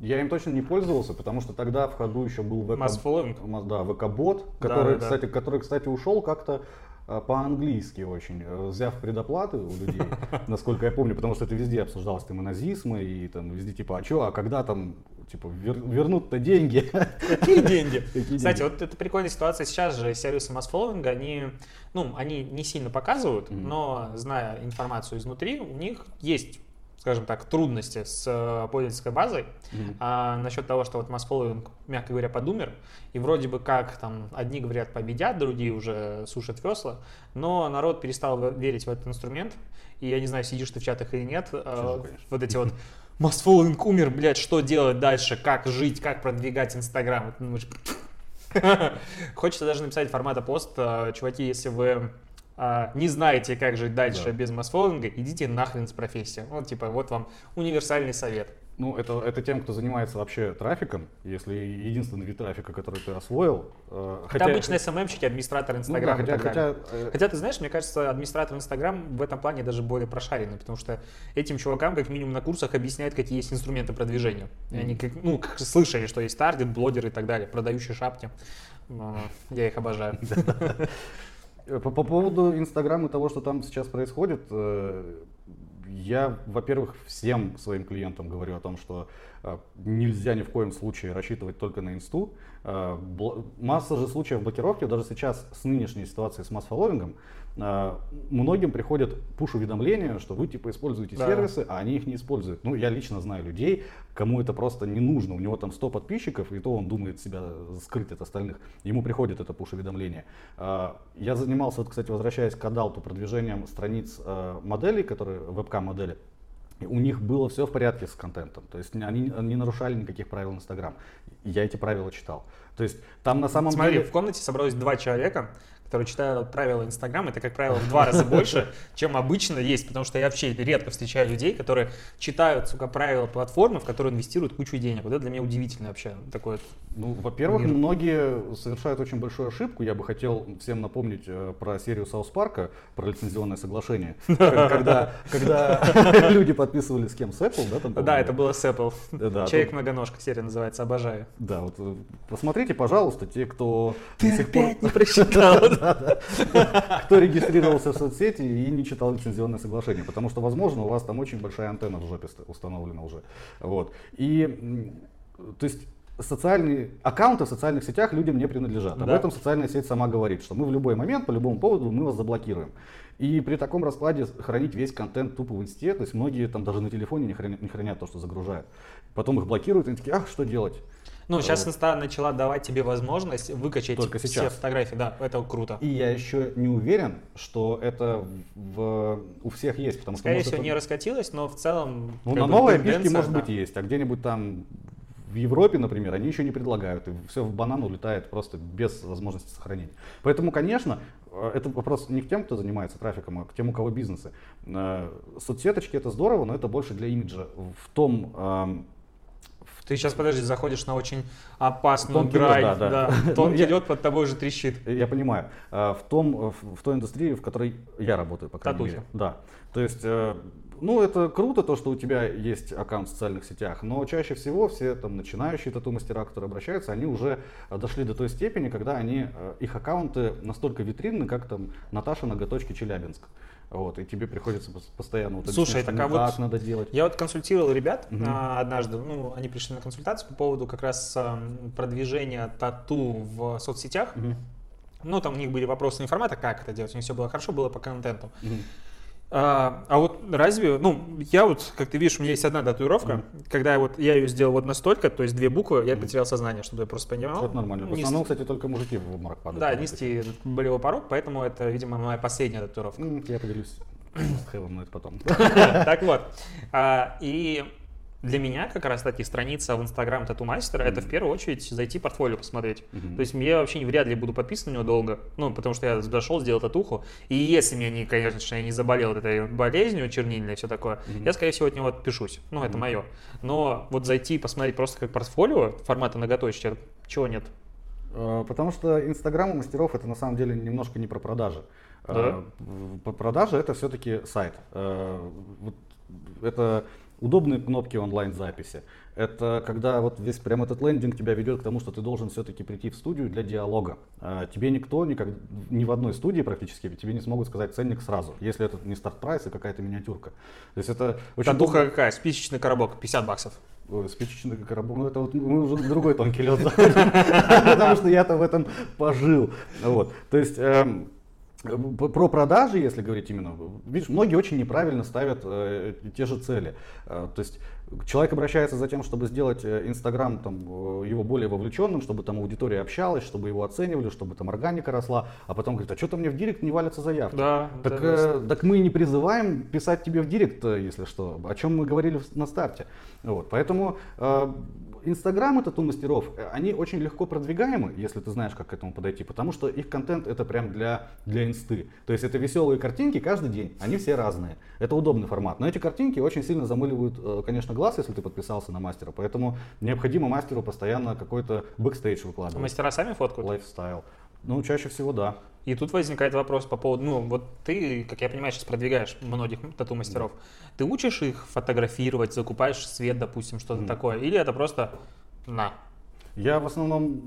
Я им точно не пользовался, потому что тогда в ходу еще был ВК... Mass following. Да, ВК-бот, который, да, да, кстати, который, кстати, ушел как-то по-английски очень, э, взяв предоплаты у людей, насколько я помню, потому что это везде обсуждалось, там и назисмы, и там везде типа, а что, а когда там, типа, вер, вернут-то деньги? Какие деньги? Кстати, вот это прикольная ситуация, сейчас же сервисы масс-фолловинга, они, ну, они не сильно показывают, но, зная информацию изнутри, у них есть скажем так, трудности с э, пользовательской базой. Mm-hmm. А насчет того, что вот масс мягко говоря, подумер, и вроде бы как там одни говорят победят, другие уже сушат весла, но народ перестал верить в этот инструмент, и я не знаю, сидишь ты в чатах или нет, э, вот эти вот масс умер, блядь, что делать дальше, как жить, как продвигать Инстаграм. Хочется даже написать формата пост, э, чуваки, если вы а, не знаете, как жить дальше да. без масс-фоллинга, идите нахрен с профессией. Вот, типа, вот вам универсальный совет. Ну, это, это тем, кто занимается вообще трафиком, если единственный вид трафика, который ты освоил. Э, хотя... Это обычные СММщики, администратор Инстаграма ну, да, хотя, хотя, э... хотя, ты знаешь, мне кажется, администратор Инстаграм в этом плане даже более прошаренный, потому что этим чувакам, как минимум на курсах, объясняют, какие есть инструменты продвижения. Mm-hmm. Они как, ну, как слышали, что есть таргет, блогеры и так далее, продающие шапки. Я их обожаю. Э, по, по поводу Инстаграма и того, что там сейчас происходит, э, я, во-первых, всем своим клиентам говорю о том, что э, нельзя ни в коем случае рассчитывать только на инсту. Масса же случаев блокировки, даже сейчас с нынешней ситуацией с масс-фолловингом, а, многим приходят пуш-уведомления, что вы типа используете да. сервисы, а они их не используют. Ну, я лично знаю людей, кому это просто не нужно. У него там 100 подписчиков, и то он думает себя скрыть от остальных. Ему приходит это пуш-уведомление. А, я занимался, вот, кстати, возвращаясь к Адалту, продвижением страниц моделей, которые вебкам-модели. У них было все в порядке с контентом, то есть они не нарушали никаких правил Инстаграм. Я эти правила читал. То есть там на самом Смотри, деле... в комнате собралось два человека, которые читают правила Инстаграма, это, как правило, в два раза больше, чем обычно есть, потому что я вообще редко встречаю людей, которые читают, сука, правила платформы, в которые инвестируют кучу денег. Вот это для меня удивительно вообще. Такое ну, во-первых, мир. многие совершают очень большую ошибку. Я бы хотел всем напомнить э, про серию Саус Парка, про лицензионное соглашение, когда, когда люди подписывали с кем, с Apple, да? Там, да, это было с Apple. Да, Человек-многоножка серия называется, обожаю. Да, вот э, посмотрите, пожалуйста, те, кто Ты до сих пор... не прочитал. Кто регистрировался в соцсети и не читал лицензионное соглашение, потому что, возможно, у вас там очень большая антенна в жопе установлена уже. Вот. И, то есть, социальные аккаунты в социальных сетях людям не принадлежат. Да. Об этом социальная сеть сама говорит, что мы в любой момент, по любому поводу, мы вас заблокируем. И при таком раскладе хранить весь контент тупо в инсте, то есть многие там даже на телефоне не хранят, не хранят то, что загружают. Потом их блокируют, и они такие, ах, что делать? Ну, сейчас Инста начала давать тебе возможность выкачать Только все сейчас. фотографии, да, это круто. И я еще не уверен, что это в, у всех есть, потому Скорее что... всего, это... не раскатилось, но в целом... Ну, на новой пишке, может да. быть, есть, а где-нибудь там в Европе, например, они еще не предлагают, и все в банан улетает просто без возможности сохранения. Поэтому, конечно, э, это вопрос не к тем, кто занимается трафиком, а к тем, у кого бизнесы. Э, соцсеточки это здорово, но это больше для имиджа. В том эм, ты сейчас, подожди, заходишь на очень опасную Тонкий грань. Да, да. да. Тонкий ну, лед под тобой уже трещит. Я понимаю. А, в, том, в, в той индустрии, в которой я работаю, по крайней Татухи. мере. Да. То есть, э, ну, это круто, то, что у тебя есть аккаунт в социальных сетях, но чаще всего все там начинающие тату-мастера, которые обращаются, они уже дошли до той степени, когда они, э, их аккаунты настолько витринны, как там Наташа Ноготочки Челябинск. Вот, и тебе приходится постоянно вот Слушай, так а вот надо делать. Я вот консультировал ребят угу. а, однажды, ну, они пришли на консультацию по поводу как раз а, продвижения тату в соцсетях. Угу. Ну, там у них были вопросы не формата, как это делать, у них все было хорошо, было по контенту. Угу. А, а вот разве, ну, я вот, как ты видишь, у меня есть одна татуировка, mm-hmm. когда вот я ее сделал вот настолько, то есть две буквы, я потерял сознание, чтобы я просто понимал. Это нормально. В основном, кстати, только мужики в обморок падают. Да, низкий болевой порог, поэтому это, видимо, моя последняя татуировка. Я поделюсь с Хевом, но это потом. Так вот. А, и для меня как раз, кстати, страница в Инстаграм Тату Мастера mm-hmm. это в первую очередь зайти портфолио посмотреть. Mm-hmm. То есть я вообще вряд ли буду подписан на него долго, ну, потому что я зашел, сделал татуху, и если мне, не, конечно, я не заболел этой болезнью чернильной и все такое, mm-hmm. я, скорее всего, от него отпишусь. Ну, это mm-hmm. мое. Но вот зайти посмотреть просто как портфолио формата ноготочия, чего нет? А, потому что Инстаграм у мастеров это на самом деле немножко не про продажи. Да. А, продажи это все-таки сайт. А, это удобные кнопки онлайн-записи. Это когда вот весь прям этот лендинг тебя ведет к тому, что ты должен все-таки прийти в студию для диалога. А тебе никто никак, ни в одной студии практически тебе не смогут сказать ценник сразу, если это не старт-прайс, а какая-то миниатюрка. То есть это очень Татуха долго... какая? Спичечный коробок, 50 баксов. Ой, спичечный коробок, ну это вот мы уже другой тонкий лед потому что я-то в этом пожил. Вот. То есть эм, про продажи, если говорить именно, видишь, многие очень неправильно ставят э, те же цели. Э, то есть человек обращается за тем, чтобы сделать э, Инстаграм там, э, его более вовлеченным, чтобы там аудитория общалась, чтобы его оценивали, чтобы там органика росла, а потом говорит, а что-то мне в директ не валятся заявки. Да, так, э, так мы не призываем писать тебе в директ, если что, о чем мы говорили на старте. Вот, поэтому э, Инстаграм это у мастеров, э, они очень легко продвигаемы, если ты знаешь, как к этому подойти, потому что их контент это прям для, для инсты. То есть это веселые картинки каждый день, они все разные. Это удобный формат. Но эти картинки очень сильно замыливают, конечно, глаз, если ты подписался на мастера. Поэтому необходимо мастеру постоянно какой-то бэкстейдж выкладывать. Мастера сами фоткают? Lifestyle. Ну, чаще всего да. И тут возникает вопрос по поводу, ну, вот ты, как я понимаю, сейчас продвигаешь многих тату-мастеров. Да. Ты учишь их фотографировать, закупаешь свет, допустим, что-то mm. такое? Или это просто на, я в основном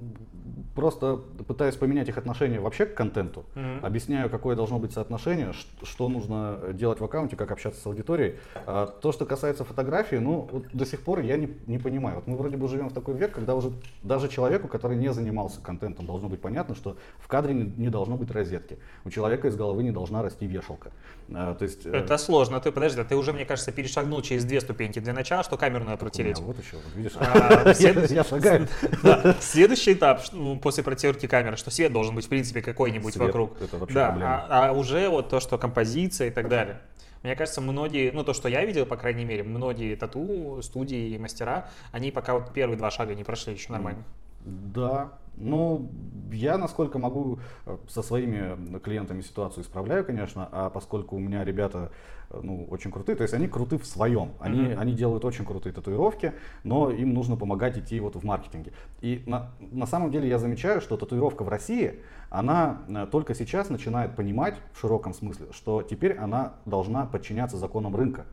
просто пытаюсь поменять их отношение вообще к контенту, mm-hmm. объясняю, какое должно быть соотношение, что нужно делать в аккаунте, как общаться с аудиторией. А то, что касается фотографии, ну, вот до сих пор я не, не понимаю. Вот мы вроде бы живем в такой век, когда уже даже человеку, который не занимался контентом, должно быть понятно, что в кадре не, не должно быть розетки. У человека из головы не должна расти вешалка. А, то есть, э, Это сложно. Ты подожди, ты уже, мне кажется, перешагнул через две ступеньки. Для начала, что камеру надо протереть. Вот еще, вот видишь, а, я шагаю. Следующий этап ну, после протерки камеры, что свет должен быть, в принципе, какой-нибудь свет, вокруг. Это вообще да, а, а уже вот то, что композиция и так далее. Мне кажется, многие, ну то, что я видел, по крайней мере, многие тату, студии и мастера, они пока вот первые два шага не прошли еще нормально. Да, ну, я насколько могу э, со своими клиентами ситуацию исправляю, конечно, а поскольку у меня ребята э, ну, очень крутые, то есть они круты в своем, они, mm-hmm. они делают очень крутые татуировки, но им нужно помогать идти вот в маркетинге. И на, на самом деле я замечаю, что татуировка в России, она э, только сейчас начинает понимать в широком смысле, что теперь она должна подчиняться законам рынка.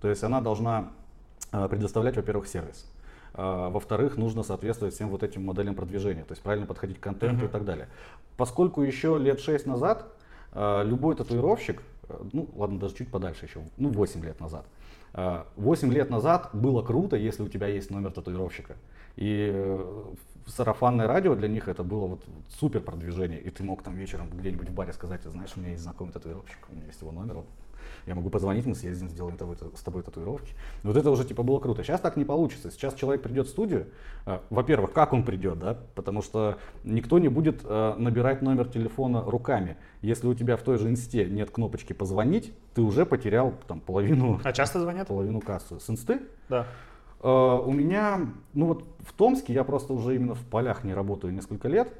То есть она должна предоставлять, во-первых, сервис. А, во-вторых, нужно соответствовать всем вот этим моделям продвижения, то есть правильно подходить к контенту uh-huh. и так далее. Поскольку еще лет 6 назад а, любой татуировщик, а, ну ладно, даже чуть подальше еще, ну 8 лет назад, 8 лет назад было круто, если у тебя есть номер татуировщика. И э, сарафанное радио для них это было вот супер продвижение. И ты мог там вечером где-нибудь в баре сказать, знаешь, у меня есть знакомый татуировщик, у меня есть его номер, я могу позвонить, мы съездим, сделаем с тобой татуировки. Вот это уже типа было круто. Сейчас так не получится. Сейчас человек придет в студию, э, во-первых, как он придет, да, потому что никто не будет э, набирать номер телефона руками. Если у тебя в той же инсте нет кнопочки позвонить, ты уже потерял там половину. А часто звонят? Половину кассы. С инсты? Да. Uh, у меня, ну вот в Томске я просто уже именно в полях не работаю несколько лет.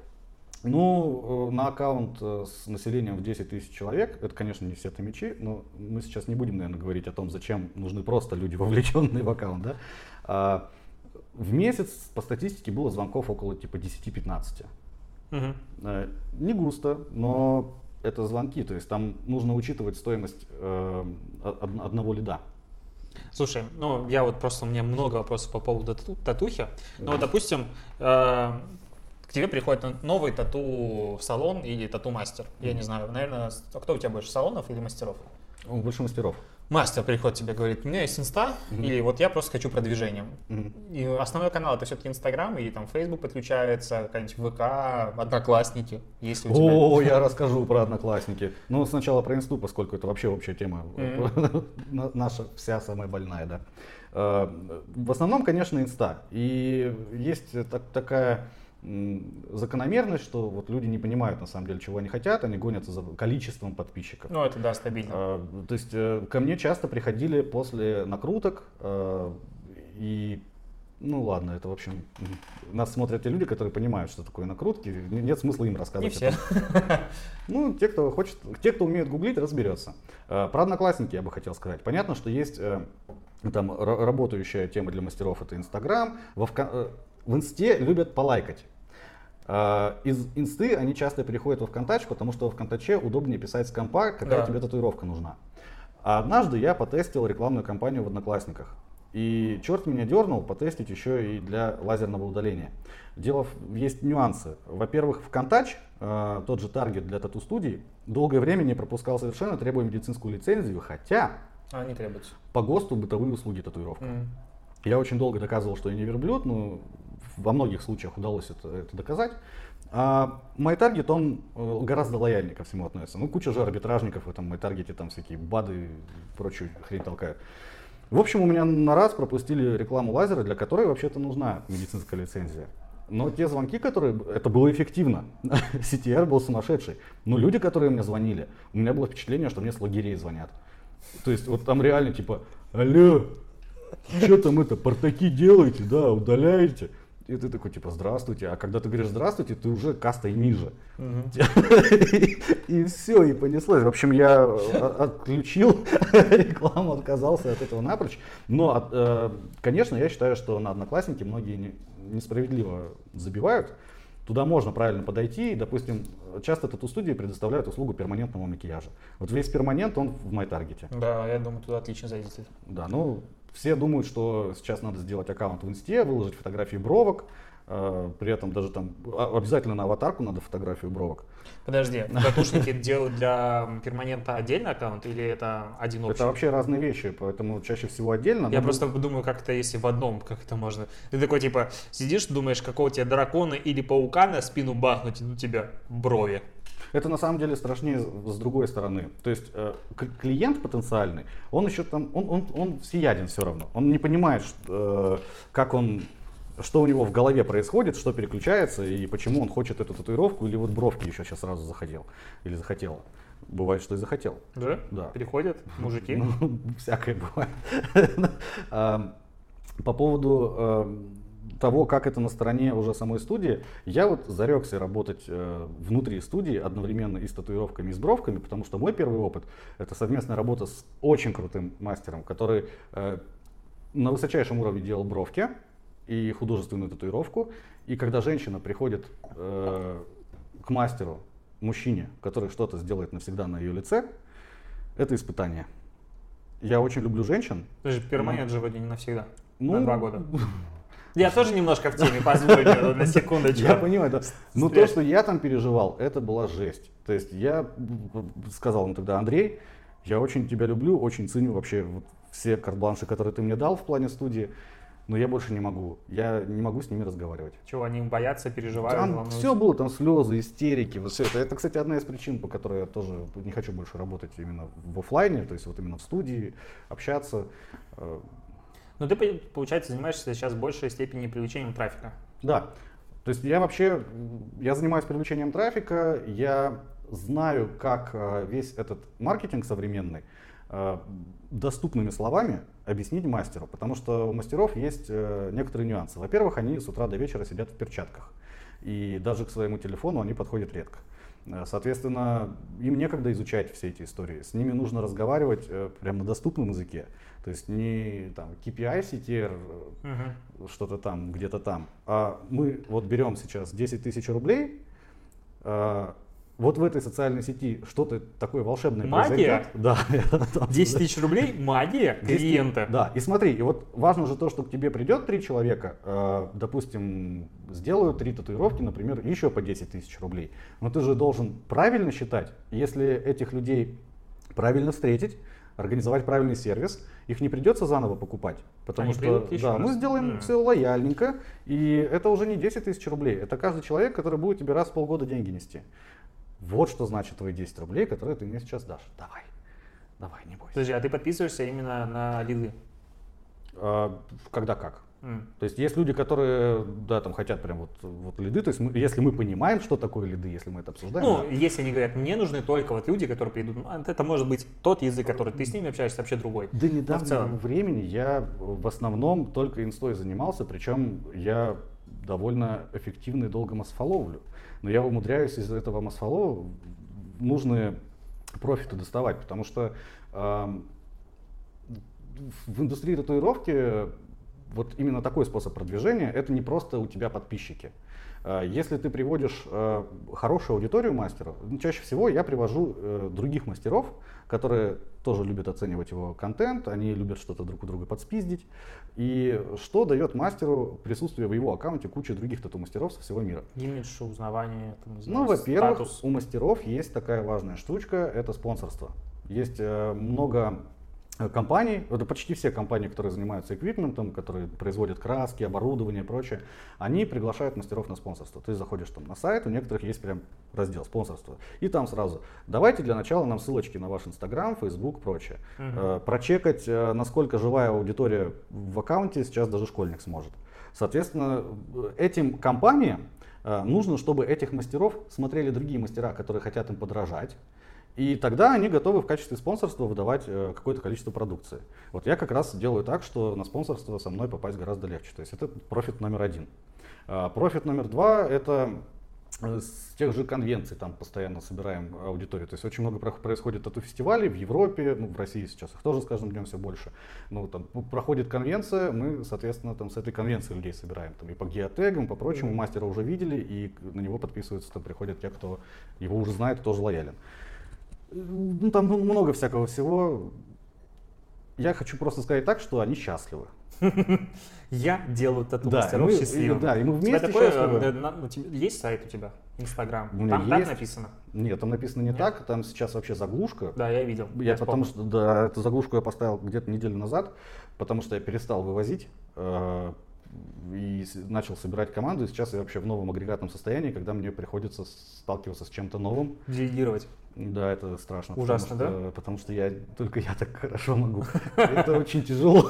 Ну, э, на аккаунт э, с населением в 10 тысяч человек, это, конечно, не все томичи, но мы сейчас не будем, наверное, говорить о том, зачем нужны просто люди, вовлеченные в аккаунт, да. А, в месяц по статистике было звонков около типа 10-15. Угу. Не густо, но это звонки, то есть там нужно учитывать стоимость э, одного лида. Слушай, ну я вот просто у меня много вопросов по поводу тату, татухи. Ну, вот, допустим, э, к тебе приходит новый тату-салон или тату-мастер. Я не знаю, наверное, а кто у тебя больше, салонов или мастеров? Больше мастеров. мастер приходит тебе, говорит, у меня есть инста, mm-hmm. или вот я просто хочу продвижением. Mm-hmm. И основной канал это все-таки Инстаграм, и там Фейсбук подключается, какая-нибудь ВК, Одноклассники, если у тебя. О, я расскажу про Одноклассники. Ну, сначала про инсту, поскольку это вообще общая тема, mm-hmm. наша вся самая больная, да. Э, в основном, конечно, инста. И есть так, такая закономерность, что вот люди не понимают на самом деле, чего они хотят, они гонятся за количеством подписчиков. Ну, это да, стабильно. А, то есть э, ко мне часто приходили после накруток э, и ну ладно, это в общем, нас смотрят те люди, которые понимают, что такое накрутки, нет смысла им рассказывать. Не все. Ну, те, кто хочет, те, кто умеет гуглить, разберется. Э, про одноклассники я бы хотел сказать. Понятно, что есть там работающая тема для мастеров, это Инстаграм. В инсте любят полайкать. А, из инсты они часто переходят во ВКонтач, потому что в ВКонтаче удобнее писать с компа, какая да. тебе татуировка нужна. А однажды я потестил рекламную кампанию в Одноклассниках. И черт меня дернул потестить еще и для лазерного удаления. Дело в, есть нюансы. Во-первых, ВКонтач, э, тот же таргет для тату-студий, долгое время не пропускал совершенно, требуя медицинскую лицензию, хотя а, не требуется. по ГОСТу бытовые услуги татуировка. Mm. Я очень долго доказывал, что я не верблюд, но во многих случаях удалось это, это доказать. А MyTarget, он э, гораздо лояльнее ко всему относится. Ну, куча же арбитражников в этом MyTarget, там всякие БАДы и прочую хрень толкают. В общем, у меня на раз пропустили рекламу лазера, для которой вообще-то нужна медицинская лицензия. Но те звонки, которые... Это было эффективно. CTR был сумасшедший. Но люди, которые мне звонили, у меня было впечатление, что мне с лагерей звонят. То есть вот там реально типа, алло, что там это, портаки делаете, да, удаляете. И ты такой, типа, здравствуйте. А когда ты говоришь здравствуйте, ты уже кастой ниже. И все, и понеслось. В общем, я э, отключил рекламу, отказался от этого напрочь. Но, э, конечно, я считаю, что на Одноклассники многие несправедливо забивают. Туда можно правильно подойти. И, допустим, часто тату-студии предоставляют услугу перманентного макияжа. Вот весь перманент, он в MyTarget. Да, я думаю, туда отлично зайдете. Да, ну, все думают, что сейчас надо сделать аккаунт в инсте, выложить фотографии бровок, э, при этом даже там а, обязательно на аватарку надо фотографию бровок. Подожди, татушники делают для перманента отдельный аккаунт или это один общий? Это вообще разные вещи, поэтому чаще всего отдельно. Я просто думаю, как это если в одном, как это можно. Ты такой типа сидишь, думаешь, какого тебе дракона или паука на спину бахнуть, и у тебя брови. Это на самом деле страшнее с другой стороны. То есть э, клиент потенциальный, он еще там, он, он, он всеяден все равно. Он не понимает, что, э, как он что у него в голове происходит, что переключается и почему он хочет эту татуировку или вот бровки еще сейчас сразу захотел или захотела. Бывает, что и захотел. Да? Да. Переходят мужики? Ну, всякое бывает. По поводу того, как это на стороне уже самой студии, я вот зарекся работать э, внутри студии одновременно и с татуировками, и с бровками, потому что мой первый опыт — это совместная работа с очень крутым мастером, который э, на высочайшем уровне делал бровки и художественную татуировку. И когда женщина приходит э, к мастеру, мужчине, который что-то сделает навсегда на ее лице, это испытание. Я очень люблю женщин. Подожди, перманент же вроде не навсегда. Ну, на два года. Я тоже немножко в теме, позволь мне на секундочку. Я понимаю, да. Но то, что я там переживал, это была жесть. То есть я сказал ему тогда, Андрей, я очень тебя люблю, очень ценю вообще все карт-бланши, которые ты мне дал в плане студии, но я больше не могу. Я не могу с ними разговаривать. Чего, они боятся, переживают? Там волнуются? все было, там слезы, истерики, вот все это. Это, кстати, одна из причин, по которой я тоже не хочу больше работать именно в офлайне, то есть вот именно в студии, общаться. Но ты, получается, занимаешься сейчас в большей степени привлечением трафика. Да. То есть я вообще, я занимаюсь привлечением трафика, я знаю, как э, весь этот маркетинг современный э, доступными словами объяснить мастеру, потому что у мастеров есть э, некоторые нюансы. Во-первых, они с утра до вечера сидят в перчатках, и даже к своему телефону они подходят редко. Соответственно, им некогда изучать все эти истории. С ними нужно разговаривать прямо на доступном языке. То есть не там KPI CTR, uh-huh. что-то там, где-то там. А мы вот берем сейчас 10 тысяч рублей, а, вот в этой социальной сети что-то такое волшебное магия? произойдет. Да. 10 тысяч рублей магия клиента. Да, и смотри, и вот важно же то, что к тебе придет три человека, э, допустим, сделают три татуировки, например, еще по 10 тысяч рублей. Но ты же должен правильно считать, если этих людей правильно встретить, организовать правильный сервис, их не придется заново покупать, потому Они что да, раз. мы сделаем mm. все лояльненько, и это уже не 10 тысяч рублей, это каждый человек, который будет тебе раз в полгода деньги нести. Вот что значит твои 10 рублей, которые ты мне сейчас дашь. Давай, давай, не бойся. Подожди, а ты подписываешься именно на лиды? А, когда как. То есть есть люди, которые, да, там хотят прям вот, вот лиды, то есть мы, если мы понимаем, что такое лиды, если мы это обсуждаем. Ну, да. если они говорят, мне нужны только вот люди, которые придут, ну, это может быть тот язык, который ты с ними общаешься, вообще другой. До недавнего времени я в основном только инстой занимался, причем я довольно эффективно и долго мосфоловлю. Но я умудряюсь из этого мосфолова нужные профиты доставать, потому что э, в индустрии татуировки вот именно такой способ продвижения, это не просто у тебя подписчики. А, если ты приводишь э, хорошую аудиторию мастеров, ну, чаще всего я привожу э, других мастеров, которые тоже любят оценивать его контент, они любят что-то друг у друга подспиздить. И что дает мастеру присутствие в его аккаунте кучи других тату-мастеров со всего мира? Имидж, узнавание, там, Ну, во-первых, у мастеров есть такая важная штучка, это спонсорство. Есть э, много Э, компаний, это почти все компании, которые занимаются эквипментом, которые производят краски, оборудование и прочее, они приглашают мастеров на спонсорство. Ты заходишь там на сайт, у некоторых есть прям раздел спонсорства, и там сразу давайте для начала нам ссылочки на ваш инстаграм, фейсбук, прочее. Угу. Э, прочекать, э, насколько живая аудитория в аккаунте сейчас даже школьник сможет. Соответственно, этим компаниям э, нужно, чтобы этих мастеров смотрели другие мастера, которые хотят им подражать. И тогда они готовы в качестве спонсорства выдавать э, какое-то количество продукции. Вот я как раз делаю так, что на спонсорство со мной попасть гораздо легче. То есть это профит номер один. А профит номер два это э, с тех же конвенций там постоянно собираем аудиторию. То есть очень много происходит тату-фестивалей в Европе, ну, в России сейчас их тоже с каждым днем все больше. Ну, там проходит конвенция, мы, соответственно, там с этой конвенции людей собираем. Там и по геотегам, по прочему, мастера уже видели, и на него подписываются, там приходят те, кто его уже знает, тоже лоялен. Ну, там много всякого всего. Я хочу просто сказать так, что они счастливы. Я делаю тату-мастеров да, счастливым. Да, и мы вместе счастливы. Э, есть сайт у тебя? Инстаграм? Там так написано? Нет, там написано не так, там сейчас вообще заглушка. Да, я видел. Я, я потому что, да, эту заглушку я поставил где-то неделю назад, потому что я перестал вывозить э, и начал собирать команду. И сейчас я вообще в новом агрегатном состоянии, когда мне приходится сталкиваться с чем-то новым. Делегировать. Да, это страшно. Ужасно, потому что, да? Потому что я только я так хорошо могу. Это очень тяжело.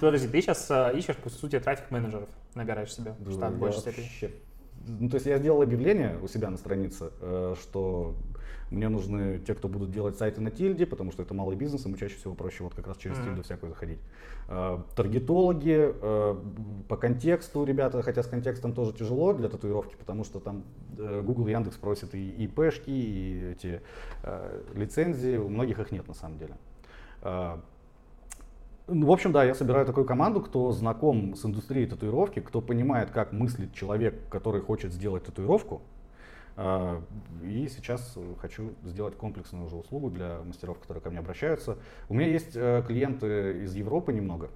Подожди, ты сейчас а, ищешь, по сути, трафик менеджеров, набираешь себе в большей степени. Ну, то есть я сделал объявление у себя на странице, э, что мне нужны те, кто будут делать сайты на тильде, потому что это малый бизнес, ему чаще всего проще вот как раз через mm-hmm. тильду всякую заходить. Э, таргетологи, э, по контексту ребята, хотя с контекстом тоже тяжело для татуировки, потому что там Google, Яндекс просят и ИПшки, и эти лицензии, у многих их нет на самом деле. Ну, в общем, да, я собираю такую команду, кто знаком с индустрией татуировки, кто понимает, как мыслит человек, который хочет сделать татуировку. А, и сейчас хочу сделать комплексную уже услугу для мастеров, которые ко мне обращаются. У меня есть э, клиенты из Европы немного,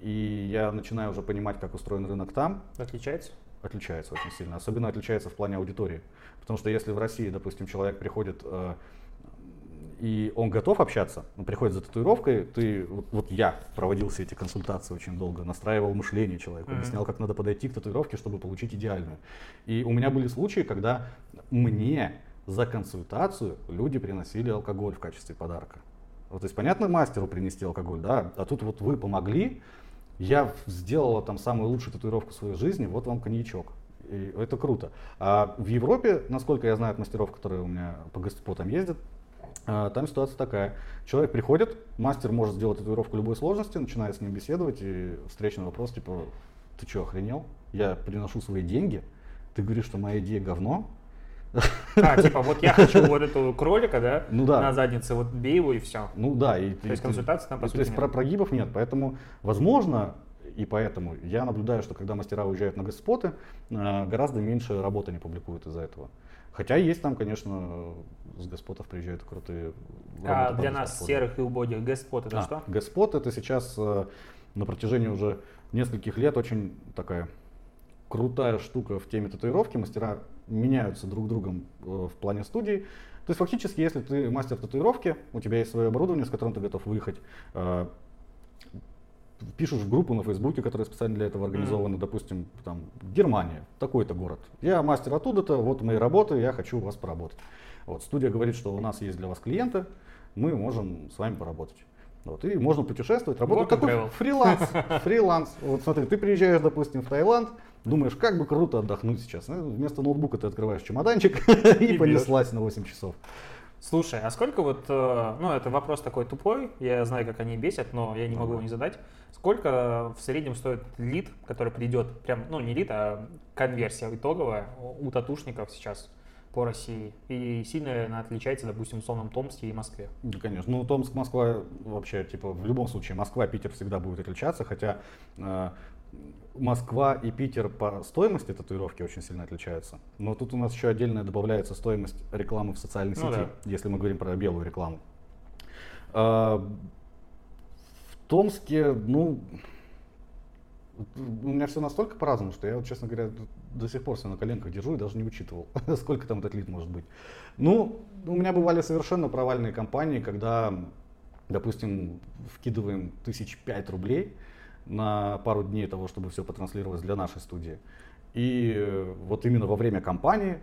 и я начинаю уже понимать, как устроен рынок там. Отличается? Отличается очень сильно. Особенно отличается в плане аудитории. Потому что если в России, допустим, человек приходит э, и он готов общаться, он приходит за татуировкой, ты, вот, вот я проводил все эти консультации очень долго, настраивал мышление человека, mm-hmm. объяснял, как надо подойти к татуировке, чтобы получить идеальную. И у меня были случаи, когда мне за консультацию люди приносили алкоголь в качестве подарка. Вот, то есть, понятно, мастеру принести алкоголь, да, а тут вот вы помогли, я сделала там самую лучшую татуировку в своей жизни, вот вам коньячок. И это круто. А в Европе, насколько я знаю от мастеров, которые у меня по ГСПО там ездят, там ситуация такая. Человек приходит, мастер может сделать татуировку любой сложности, начинает с ним беседовать, и встречный вопрос, типа, ты что, охренел? Я приношу свои деньги, ты говоришь, что моя идея говно, а, типа, вот я хочу вот эту кролика, да, ну, да. на заднице, вот бей его и все. Ну да. И, то есть консультация там, по сути, То есть нет. прогибов нет, поэтому, возможно, и поэтому я наблюдаю, что когда мастера уезжают на госпоты, э, гораздо меньше работы не публикуют из-за этого. Хотя есть там, конечно, с госпотов приезжают крутые. А для нас серых и убогих господ это а, что? Господ это сейчас э, на протяжении уже нескольких лет очень такая крутая штука в теме татуировки. Мастера меняются друг другом э, в плане студий. То есть фактически, если ты мастер татуировки, у тебя есть свое оборудование, с которым ты готов выехать, э, пишешь в группу на Фейсбуке, которая специально для этого организована, mm-hmm. допустим, там, Германия, такой-то город. Я мастер оттуда-то, вот мои работы, я хочу у вас поработать. Вот, студия говорит, что у нас есть для вас клиенты, мы можем с вами поработать. Вот, и можно путешествовать, работать. Вот такой фриланс. Фриланс. Вот смотри, ты приезжаешь, допустим, в Таиланд, думаешь, как бы круто отдохнуть сейчас. Ну, вместо ноутбука ты открываешь чемоданчик и, и понеслась на 8 часов. Слушай, а сколько вот, э, ну это вопрос такой тупой, я знаю, как они бесят, но я не могу его не задать. Сколько в среднем стоит лид, который придет, прям, ну не лид, а конверсия итоговая у татушников сейчас по России? И сильно она отличается, допустим, в условном Томске и Москве? Да, конечно. Ну, Томск, Москва вообще, типа, в любом случае, Москва, Питер всегда будет отличаться, хотя э, Москва и Питер по стоимости татуировки очень сильно отличаются. Но тут у нас еще отдельно добавляется стоимость рекламы в социальной ну, сети, да. если мы говорим про белую рекламу. А, в Томске, ну, у меня все настолько по-разному, что я, вот, честно говоря, до сих пор все на коленках держу и даже не учитывал, сколько там этот лид может быть. Ну, у меня бывали совершенно провальные компании, когда, допустим, вкидываем тысяч пять рублей, на пару дней того, чтобы все потранслировалось для нашей студии. И вот именно во время кампании,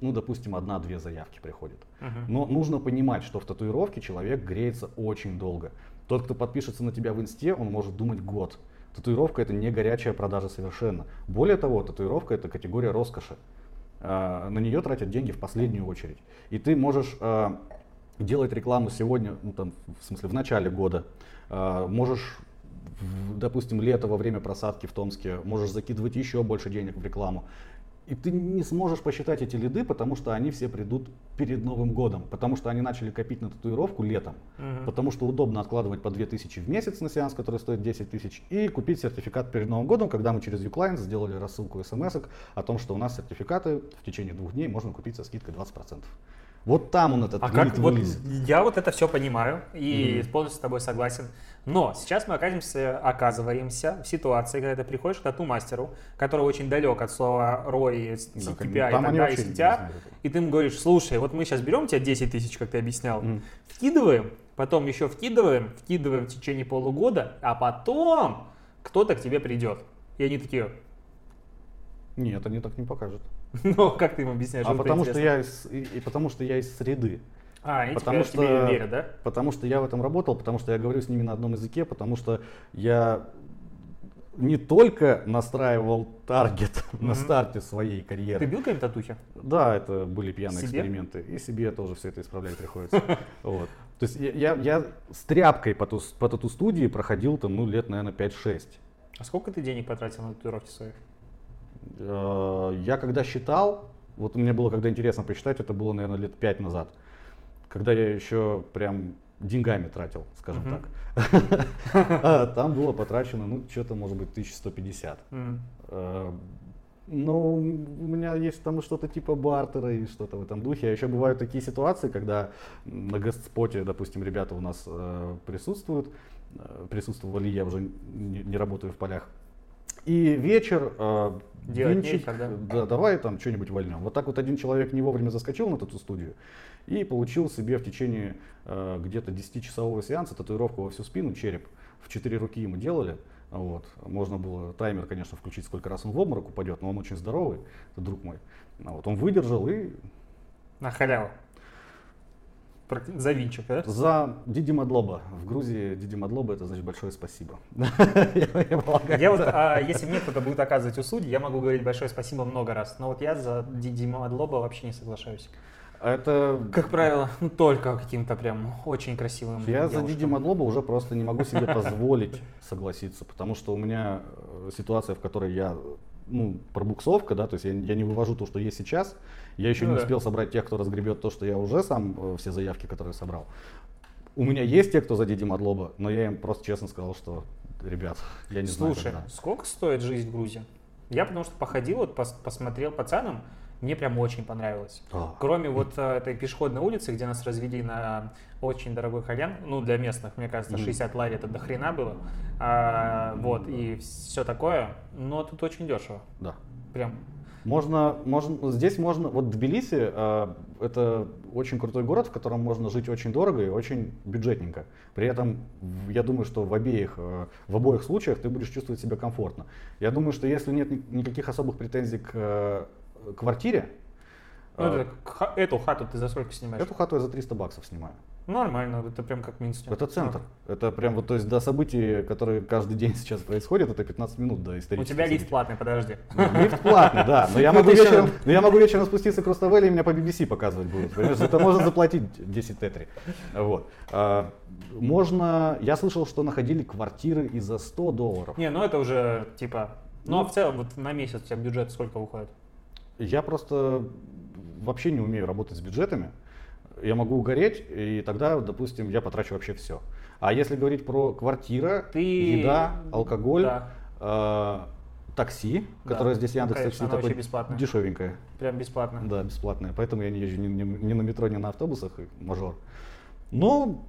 ну, допустим, одна-две заявки приходят. Uh-huh. Но нужно понимать, что в татуировке человек греется очень долго. Тот, кто подпишется на тебя в инсте, он может думать год. Татуировка это не горячая продажа совершенно. Более того, татуировка это категория роскоши. А, на нее тратят деньги в последнюю очередь. И ты можешь а, делать рекламу сегодня, ну, там, в смысле в начале года, а, можешь допустим, лето во время просадки в Томске, можешь закидывать еще больше денег в рекламу. И ты не сможешь посчитать эти лиды, потому что они все придут перед Новым годом, потому что они начали копить на татуировку летом, uh-huh. потому что удобно откладывать по 2000 в месяц на сеанс, который стоит 10 тысяч, и купить сертификат перед Новым годом, когда мы через Uclient сделали рассылку смс о том, что у нас сертификаты в течение двух дней можно купить со скидкой 20%. Вот там он этот а как, вылезет. Вот, я вот это все понимаю и mm-hmm. полностью с тобой согласен. Но сейчас мы оказываемся, оказываемся в ситуации, когда ты приходишь к тату-мастеру, который очень далек от слова ROI, CTPI и так далее, CTR, и ты ему говоришь, слушай, вот мы сейчас берем тебе 10 тысяч, как ты объяснял, mm. вкидываем, потом еще вкидываем, вкидываем в течение полугода, а потом кто-то к тебе придет. И они такие... Нет, они так не покажут. Ну, как ты им объясняешь? А потому что, я из, и, и потому что я из среды. А, они потому что, тебе верят, да? Потому что я в этом работал, потому что я говорю с ними на одном языке, потому что я не только настраивал таргет mm-hmm. на старте своей карьеры. Ты бил какие-то татухи? Да, это были пьяные себе? эксперименты. И себе тоже все это исправлять приходится. Вот. То есть я, я с тряпкой по, ту, по тату-студии проходил там, ну, лет, наверное, 5-6. А сколько ты денег потратил на татуировки своих? Э, я когда считал, вот мне было когда интересно посчитать, это было, наверное, лет пять назад, когда я еще прям деньгами тратил, скажем uh-huh. так. А, там было потрачено, ну, что-то, может быть, 1150. Uh-huh. Ну, у меня есть там что-то типа бартера и что-то в этом духе. А еще бывают такие ситуации, когда на гастспоте, допустим, ребята у нас э, присутствуют, э, присутствовали, я уже не, не работаю в полях, и вечер, э, Делать нечего, да? да, давай там что-нибудь вольнем. Вот так вот один человек не вовремя заскочил на эту студию и получил себе в течение э, где-то 10-часового сеанса татуировку во всю спину, череп. В четыре руки ему делали. Вот. Можно было таймер, конечно, включить, сколько раз он в обморок упадет, но он очень здоровый, это друг мой. Вот. Он выдержал и... На халяву. За винчик, да? За Диди Мадлоба. В Грузии Диди Мадлоба это значит большое спасибо. Я вот, а, если мне кто-то будет оказывать услуги, я могу говорить большое спасибо много раз. Но вот я за Диди Мадлоба вообще не соглашаюсь. Это... Как правило, ну, только каким-то прям очень красивым Я девушкам. за Диди Мадлоба уже просто не могу себе позволить согласиться, потому что у меня э, ситуация, в которой я ну, пробуксовка, да, то есть я, я не вывожу то, что есть сейчас, я еще ну, не да. успел собрать тех, кто разгребет то, что я уже сам, э, все заявки, которые собрал. У меня есть те, кто за Диди Мадлоба, но я им просто честно сказал, что, ребят, я не Слушай, знаю. Слушай, сколько стоит жизнь в Грузии? Я потому что походил, вот пос, посмотрел по ценам, мне прям очень понравилось. О. Кроме вот э, этой пешеходной улицы, где нас развели на очень дорогой кальян, ну для местных, мне кажется, 60 лари это до хрена было, а, вот, и все такое, но тут очень дешево. Да. Прям можно, можно, здесь можно, вот в Тбилиси, э, это очень крутой город, в котором можно жить очень дорого и очень бюджетненько. При этом я думаю, что в обеих, э, в обоих случаях ты будешь чувствовать себя комфортно. Я думаю, что если нет никаких особых претензий к э, квартире, ну, это, эту хату ты за сколько снимаешь? Эту хату я за 300 баксов снимаю. Нормально, это прям как Минск. Это центр. Это прям вот, то есть до событий, которые каждый день сейчас происходят, это 15 минут до исторических. У тебя лифт платный, подожди. Ну, лифт платный, да. Но я могу вечером, но я могу вечером спуститься к Руставели и меня по BBC показывать будут. Понимаешь, это можно заплатить 10 тетри. Вот. А, можно, я слышал, что находили квартиры и за 100 долларов. Не, ну это уже типа, ну а в целом вот на месяц у тебя бюджет сколько выходит? Я просто вообще не умею работать с бюджетами я могу угореть, и тогда, допустим, я потрачу вообще все. А если говорить про квартира, Ты... еда, алкоголь, да. э, такси, да. которое здесь Яндекс ну, такси такое дешевенькое. Прям бесплатно. Да, бесплатное. Поэтому я не езжу ни, ни, ни на метро, ни на автобусах, мажор. Но,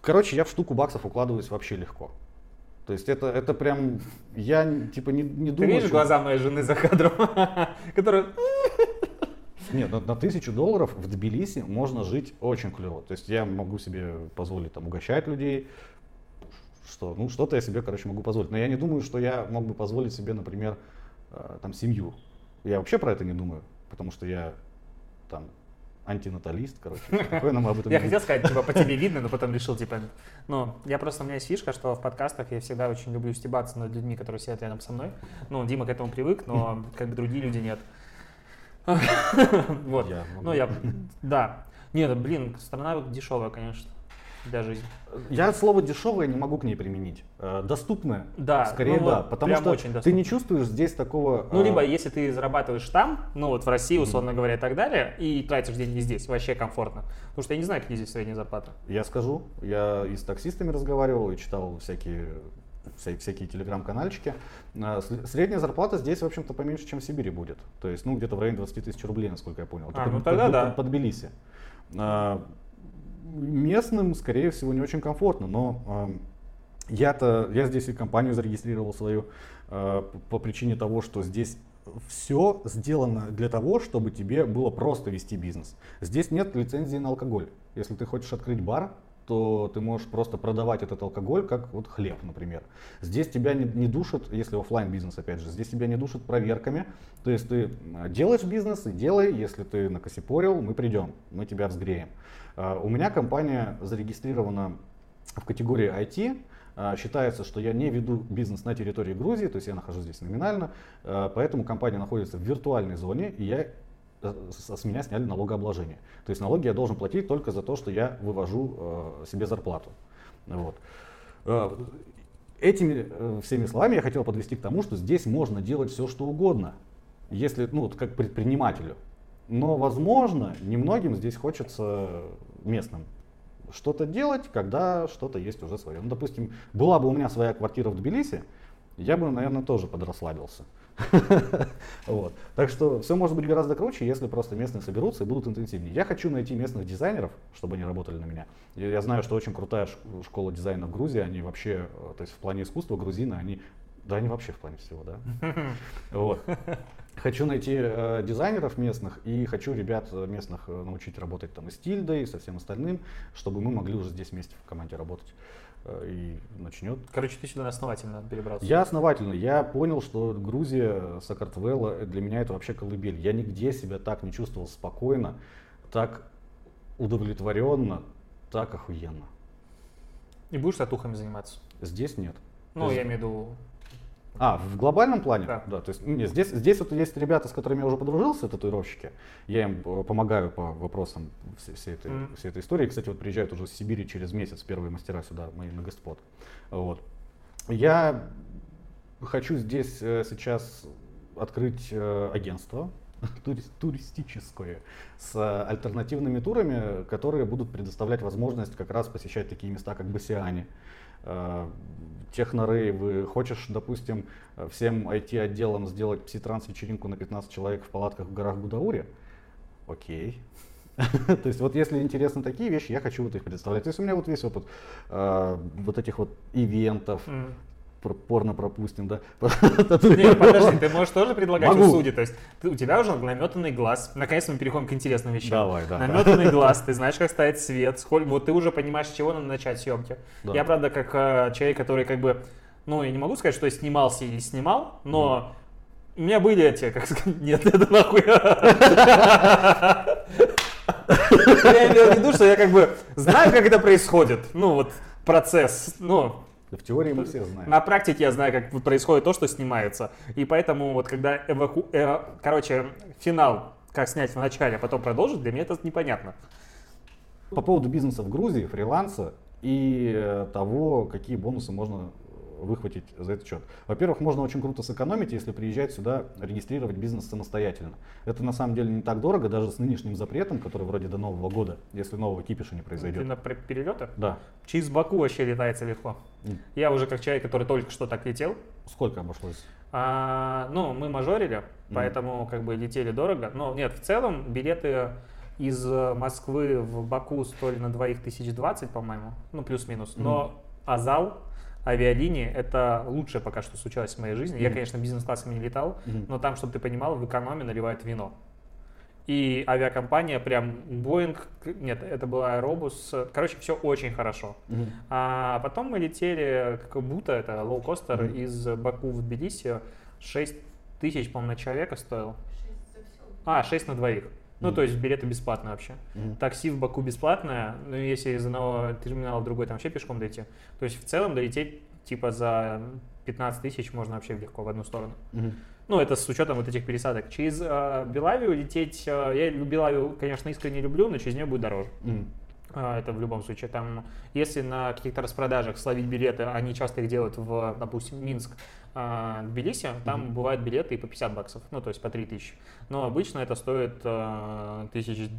короче, я в штуку баксов укладываюсь вообще легко. То есть это, это прям, я типа не, не думаю... Ты видишь что... глаза моей жены за кадром, которая... Нет, на, на тысячу долларов в Тбилиси можно жить очень клево. То есть я могу себе позволить там угощать людей, что, ну, что-то я себе, короче, могу позволить. Но я не думаю, что я мог бы позволить себе, например, э, там, семью. Я вообще про это не думаю, потому что я там антинаталист, короче, спокойно мы об этом Я хотел сказать, типа, по тебе видно, но потом решил, типа, ну, я просто, у меня есть фишка, что в подкастах я всегда очень люблю стебаться над людьми, которые сидят рядом со мной. Ну, Дима к этому привык, но как бы другие люди нет. Вот. Ну, я, да. Нет, блин, страна дешевая, конечно, для жизни. Я слово дешевое не могу к ней применить. Э, доступное. Да. Скорее ну, да. Потому что очень ты не чувствуешь здесь такого. Ну, либо э, если ты зарабатываешь там, ну вот в России, условно говоря, и так далее, и тратишь деньги здесь, вообще комфортно. Потому что я не знаю, какие здесь средние зарплаты. Я скажу, я и с таксистами разговаривал, и читал всякие всякие телеграм-канальчики. А, средняя зарплата здесь, в общем-то, поменьше, чем в Сибири будет. То есть, ну, где-то в районе 20 тысяч рублей, насколько я понял. А, ну тогда под, да. Под, Тбилиси. А, местным, скорее всего, не очень комфортно, но а, я-то, я здесь и компанию зарегистрировал свою по причине того, что здесь все сделано для того, чтобы тебе было просто вести бизнес. Здесь нет лицензии на алкоголь. Если ты хочешь открыть бар, то ты можешь просто продавать этот алкоголь как вот хлеб, например. Здесь тебя не, не душат, если офлайн бизнес, опять же, здесь тебя не душат проверками. То есть ты а, делаешь бизнес и делай, если ты накосипорил, мы придем, мы тебя взгреем. А, у меня компания зарегистрирована в категории IT, а, Считается, что я не веду бизнес на территории Грузии, то есть я нахожусь здесь номинально, поэтому компания находится в виртуальной зоне, и я с меня сняли налогообложение. То есть налоги я должен платить только за то, что я вывожу э, себе зарплату. Вот. Э, этими э, всеми словами я хотел подвести к тому, что здесь можно делать все, что угодно, если, ну, вот как предпринимателю. Но, возможно, немногим здесь хочется местным что-то делать, когда что-то есть уже свое. Ну, допустим, была бы у меня своя квартира в Тбилиси, я бы, наверное, тоже подрасслабился. вот. Так что все может быть гораздо круче, если просто местные соберутся и будут интенсивнее. Я хочу найти местных дизайнеров, чтобы они работали на меня. Я знаю, что очень крутая школа дизайна в Грузии, они вообще, э, то есть в плане искусства грузины, они да, они вообще в плане всего, да. Вот. Хочу найти э, дизайнеров местных и хочу ребят э, местных э, научить работать там и с Тильдой, и со всем остальным, чтобы мы могли уже здесь вместе в команде работать. Э, и начнет. Короче, ты сюда основательно перебрался. Я основательно. Я понял, что Грузия, Сакартвелла, для меня это вообще колыбель. Я нигде себя так не чувствовал спокойно, так удовлетворенно, так охуенно. И будешь татухами заниматься? Здесь нет. Ну, есть... я имею в виду а, в глобальном плане? Да. да то есть, нет, здесь, здесь вот есть ребята, с которыми я уже подружился, татуировщики. Я им э, помогаю по вопросам всей, всей, этой, mm. всей этой истории. Кстати, вот приезжают уже с Сибири через месяц первые мастера сюда, мои на господ. Вот. Я хочу здесь э, сейчас открыть э, агентство туристическое с альтернативными турами, которые будут предоставлять возможность как раз посещать такие места, как Басиане, технорейвы, хочешь, допустим, всем IT-отделам сделать пси-транс-вечеринку на 15 человек в палатках в горах Гудаури, окей. То есть вот если интересны такие вещи, я хочу вот их представлять. То есть у меня вот весь опыт э, вот этих вот ивентов, порно пропустим, да? Нет, подожди, ты можешь тоже предлагать Могу. у судей, то есть ты, у тебя уже наметанный глаз, наконец мы переходим к интересным вещам. Давай, да. Наметанный глаз, ты знаешь, как ставить свет, сколько, вот ты уже понимаешь, с чего надо начать съемки. Да. Я, правда, как э, человек, который как бы, ну, я не могу сказать, что я снимался или снимал, но у меня были эти, как сказать, нет, это нахуй. Я имею в виду, что я как бы знаю, как это происходит. Ну, вот процесс, ну, в теории мы все знаем. На практике я знаю, как происходит то, что снимается. И поэтому вот когда эваку... э, короче, финал, как снять в начале, а потом продолжить, для меня это непонятно. По поводу бизнеса в Грузии, фриланса и э, того, какие бонусы можно выхватить за этот счет. Во-первых, можно очень круто сэкономить, если приезжать сюда регистрировать бизнес самостоятельно. Это на самом деле не так дорого, даже с нынешним запретом, который вроде до Нового года, если нового кипиша не произойдет. Именно перелеты? Да. Через Баку вообще летается легко. Mm. Я уже как человек, который только что так летел. Сколько обошлось? А, ну, мы мажорили, mm. поэтому как бы летели дорого. Но нет, в целом билеты из Москвы в Баку стоили на двоих тысяч двадцать, по-моему, ну плюс-минус. Но mm. Азал авиалинии это лучшее пока что случалось в моей жизни. Mm-hmm. Я, конечно, бизнес-классами не летал, mm-hmm. но там, чтобы ты понимал, в экономе наливают вино. И авиакомпания прям Boeing, нет, это была Aerobus, короче, все очень хорошо. Mm-hmm. А потом мы летели, как будто это лоукостер mm-hmm. из Баку в Тбилиси, 6 тысяч, по-моему, на человека стоил. 6 а, 6 на двоих. Ну, то есть билеты бесплатные вообще. Mm-hmm. Такси в Баку бесплатное, ну, если из одного терминала в другой, там вообще пешком дойти. То есть в целом долететь типа за 15 тысяч можно вообще легко в одну сторону. Mm-hmm. Ну, это с учетом вот этих пересадок. Через э, Белавию лететь, э, я Белавию, конечно, искренне люблю, но через нее будет дороже. Mm-hmm. Это в любом случае. Там, если на каких-то распродажах словить билеты, они часто их делают в, допустим, Минск, а, Тбилиси, там mm-hmm. бывают билеты и по 50 баксов, ну, то есть по 3 тысячи. Но обычно это стоит э, тысяч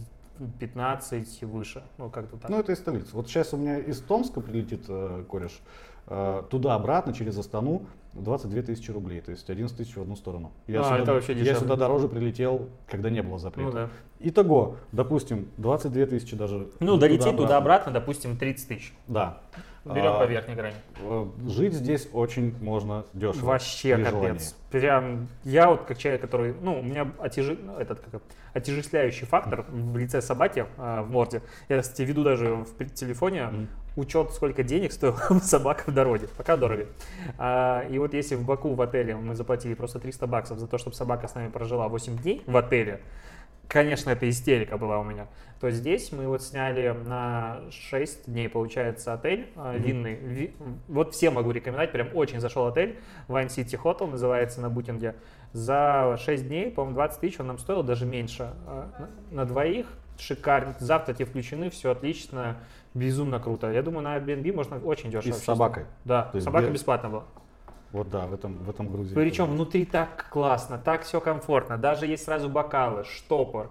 15 выше, ну, как-то так. Ну, это из столицы. Вот сейчас у меня из Томска прилетит э, кореш, э, туда-обратно через Астану 22 тысячи рублей, то есть 11 тысяч в одну сторону. Я, а, сюда, это вообще я сюда дороже прилетел, когда не было запрета. Ну, да. Итого, допустим, 22 тысячи даже. Ну, долететь туда-обратно, допустим, 30 тысяч. Да. Берем а, по верхней грани. Э, жить здесь очень можно дешево. Вообще капец. Желании. Прям я вот как человек, который, ну, у меня отяжи, ну, этот как отяжеляющий фактор в лице собаки э, в морде. Я, кстати, веду даже в телефоне. Учет, сколько денег стоила собака в дороге. Пока дорого. А, и вот если в Баку в отеле мы заплатили просто 300 баксов за то, чтобы собака с нами прожила 8 дней в отеле, конечно, это истерика была у меня, то здесь мы вот сняли на 6 дней, получается, отель mm-hmm. длинный. Вот всем могу рекомендовать, прям очень зашел отель. Wine City Hotel называется на букинге. За 6 дней, по-моему, 20 тысяч он нам стоил, даже меньше. А, на двоих шикарно. Завтра тебе включены, все отлично, безумно круто. Я думаю, на Airbnb можно очень дешево. И с собакой? Да, собака без... бесплатно была. Вот да, в этом, в этом Грузии. Причем тоже. внутри так классно, так все комфортно. Даже есть сразу бокалы, штопор,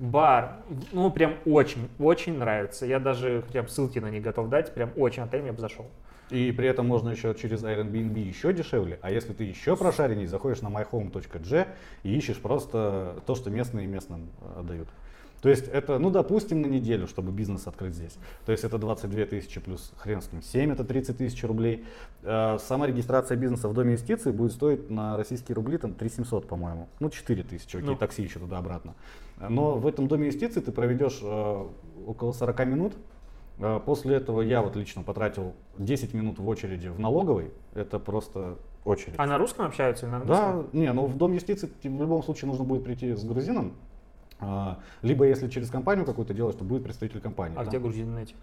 бар. Ну, прям очень, очень нравится. Я даже хотя бы ссылки на них готов дать. Прям очень отель мне бы зашел. И при этом можно еще через Airbnb еще дешевле. А если ты еще прошаренней, заходишь на myhome.g и ищешь просто то, что местные местным э, отдают. То есть это, ну, допустим, на неделю, чтобы бизнес открыть здесь. То есть это 22 тысячи плюс хрен с ним 7, это 30 тысяч рублей. Э, сама регистрация бизнеса в Доме инвестиций будет стоить на российские рубли там 3 700, по-моему. Ну, 4 тысячи, окей, ну. такси еще туда-обратно. Но в этом Доме инвестиций ты проведешь э, около 40 минут. Э, после этого я вот лично потратил 10 минут в очереди в налоговой. Это просто очередь. А на русском общаются? На да, не, ну в Дом юстиции в любом случае нужно будет прийти с грузином, либо если через компанию какую-то делаешь, то будет представитель компании. А да? где грузины найти?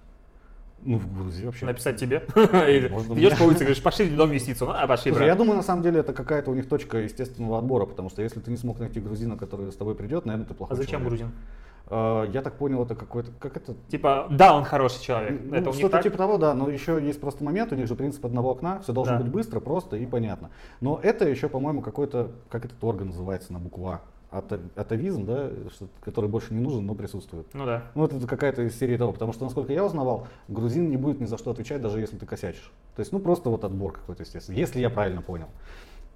Ну, в Грузии вообще. Написать тебе? Или идешь по улице, говоришь, пошли дом юстицию. Ну, а пошли, Слушай, я думаю, на самом деле, это какая-то у них точка естественного отбора, потому что если ты не смог найти грузина, который с тобой придет, наверное, ты плохой А зачем человек. грузин? Uh, я так понял, это какой-то, как это? Типа, да, он хороший человек. Ну, это что-то типа того, да, но еще есть просто момент, у них же принцип одного окна, все должно да. быть быстро, просто и понятно. Но это еще, по-моему, какой-то, как этот орган называется на букву А атовизм, да, который больше не нужен, но присутствует. Ну да. Ну это какая-то из серии того, потому что, насколько я узнавал, грузин не будет ни за что отвечать, даже если ты косячишь. То есть, ну просто вот отбор какой-то, естественно, если я правильно понял.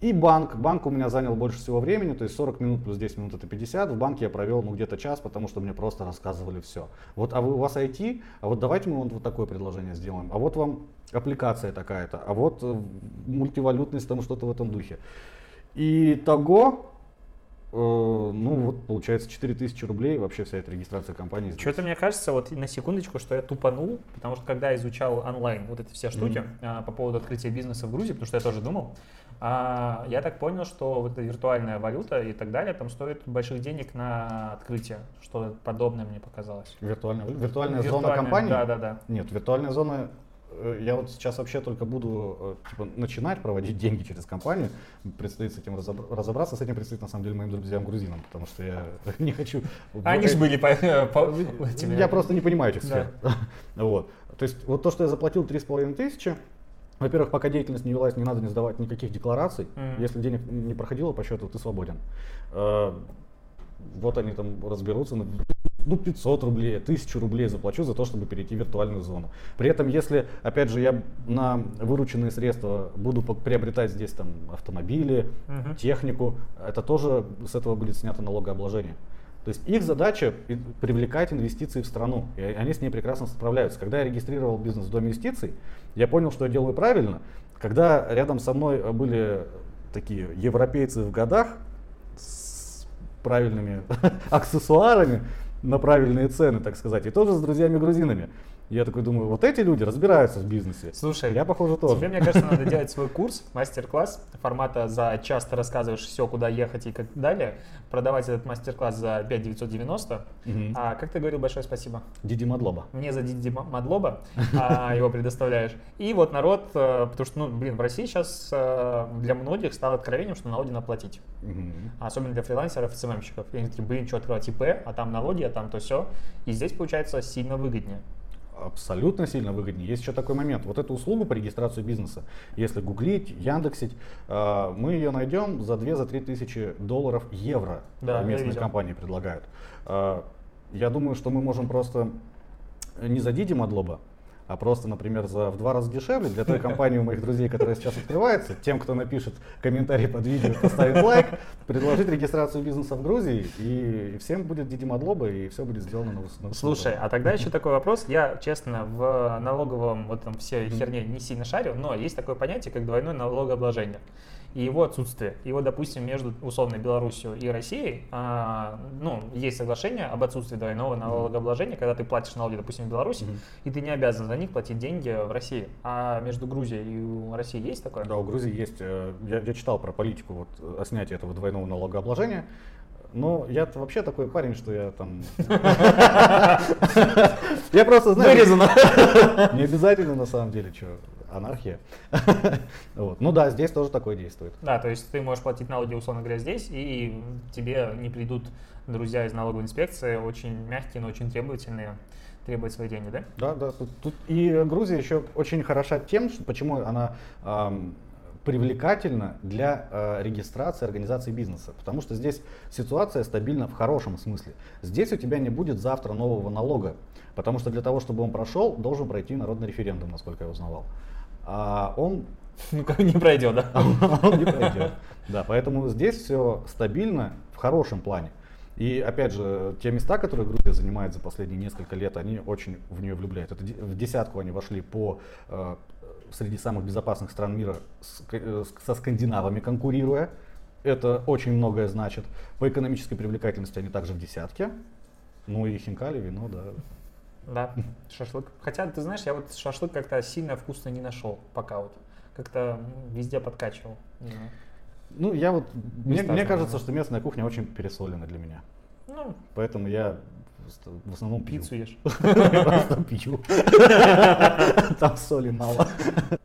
И банк. Банк у меня занял больше всего времени, то есть 40 минут плюс 10 минут это 50. В банке я провел ну, где-то час, потому что мне просто рассказывали все. Вот, а вы, у вас IT, а вот давайте мы вот, такое предложение сделаем. А вот вам аппликация такая-то, а вот э, мультивалютность, там что-то в этом духе. И того ну вот получается 4000 рублей вообще вся эта регистрация компании. Что-то мне кажется, вот на секундочку, что я тупанул, потому что когда изучал онлайн вот эти все штуки mm-hmm. по поводу открытия бизнеса в Грузии, потому что я тоже думал, а, я так понял, что вот эта виртуальная валюта и так далее там стоит больших денег на открытие, что подобное мне показалось. Виртуальная, виртуальная, виртуальная зона компании? Да, да, да. Нет, виртуальная зона Э, я вот сейчас вообще только буду э, типа, начинать проводить деньги через компанию. Предстоит с этим разобраться. С этим предстоит на самом деле моим друзьям грузинам, потому что я не хочу. Они же были по, по Я просто не понимаю этих сфер. Вот. То есть вот то, что я заплатил три с половиной тысячи, во-первых, пока деятельность не велась, не надо не сдавать никаких деклараций. Mm-hmm. Если денег не проходило по счету, ты свободен. Э, вот они там разберутся, ну, 500 рублей, 1000 рублей заплачу за то, чтобы перейти в виртуальную зону. При этом, если, опять же, я на вырученные средства буду приобретать здесь там автомобили, угу. технику, это тоже с этого будет снято налогообложение. То есть их задача привлекать инвестиции в страну, и они с ней прекрасно справляются. Когда я регистрировал бизнес Доме инвестиций, я понял, что я делаю правильно. Когда рядом со мной были такие европейцы в годах с правильными аксессуарами, на правильные цены, так сказать. И тоже с друзьями-грузинами. Я такой думаю, вот эти люди разбираются в бизнесе. Слушай, я похоже тоже. Тебе, мне кажется, надо делать свой курс, мастер-класс формата за час ты рассказываешь все, куда ехать и как далее. Продавать этот мастер-класс за 5 990. Угу. А как ты говорил, большое спасибо. Диди Мадлоба. Мне за Диди Мадлоба а, его предоставляешь. И вот народ, э, потому что, ну, блин, в России сейчас э, для многих стало откровением, что налоги надо платить. Особенно для фрилансеров и СММщиков. И они такие, блин, что открывать ИП, а там налоги, а там то все. И здесь получается сильно выгоднее абсолютно сильно выгоднее. Есть еще такой момент. Вот эту услугу по регистрации бизнеса, если гуглить, яндексить, э, мы ее найдем за 2-3 тысячи долларов евро. Да, местные компании предлагают. Э, я думаю, что мы можем просто не за Диди Мадлоба, а просто, например, за в два раза дешевле для той компании у моих друзей, которая сейчас открывается, тем, кто напишет комментарий под видео, поставит лайк, предложить регистрацию бизнеса в Грузии, и всем будет Диди Мадлоба, и все будет сделано на, на Слушай, а тогда еще такой вопрос. Я, честно, в налоговом вот там все херне не сильно шарю, но есть такое понятие, как двойное налогообложение и его отсутствие. И вот, допустим, между условной Белоруссией и Россией, а, ну, есть соглашение об отсутствии двойного налогообложения, когда ты платишь налоги, допустим, в Беларуси, mm-hmm. и ты не обязан за них платить деньги в России. А между Грузией и Россией есть такое? Да, у Грузии есть. Э, я, я читал про политику вот, о снятии этого двойного налогообложения. Но я вообще такой парень, что я там... Я просто знаю... Вырезано. Не обязательно на самом деле, что анархия. вот. Ну да, здесь тоже такое действует. Да, то есть ты можешь платить налоги, условно говоря, здесь, и тебе не придут друзья из налоговой инспекции, очень мягкие, но очень требовательные, требуют свои деньги, да? Да, да. Тут, тут и Грузия еще очень хороша тем, что, почему она эм, привлекательна для э, регистрации организации бизнеса, потому что здесь ситуация стабильна в хорошем смысле. Здесь у тебя не будет завтра нового налога, потому что для того, чтобы он прошел, должен пройти народный референдум, насколько я узнавал а он ну, как не пройдет, да? он не пройдет. Да, поэтому здесь все стабильно в хорошем плане. И опять же, те места, которые Грузия занимает за последние несколько лет, они очень в нее влюбляют. Это в десятку они вошли по э, среди самых безопасных стран мира с, э, со скандинавами конкурируя. Это очень многое значит. По экономической привлекательности они также в десятке. Ну и хинкали, вино, да. Да, шашлык. Хотя, ты знаешь, я вот шашлык как-то сильно вкусно не нашел пока вот. Как-то везде подкачивал. Ну, я вот, мне, мне кажется, что местная кухня очень пересолена для меня. Ну. Поэтому я в основном пью. Пиццу ешь. Просто пью. Там соли мало.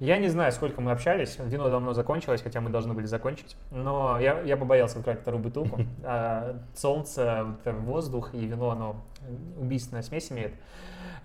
Я не знаю, сколько мы общались. Вино давно закончилось, хотя мы должны были закончить. Но я, я побоялся открыть вторую бутылку. А, солнце, воздух и вино, оно убийственная смесь имеет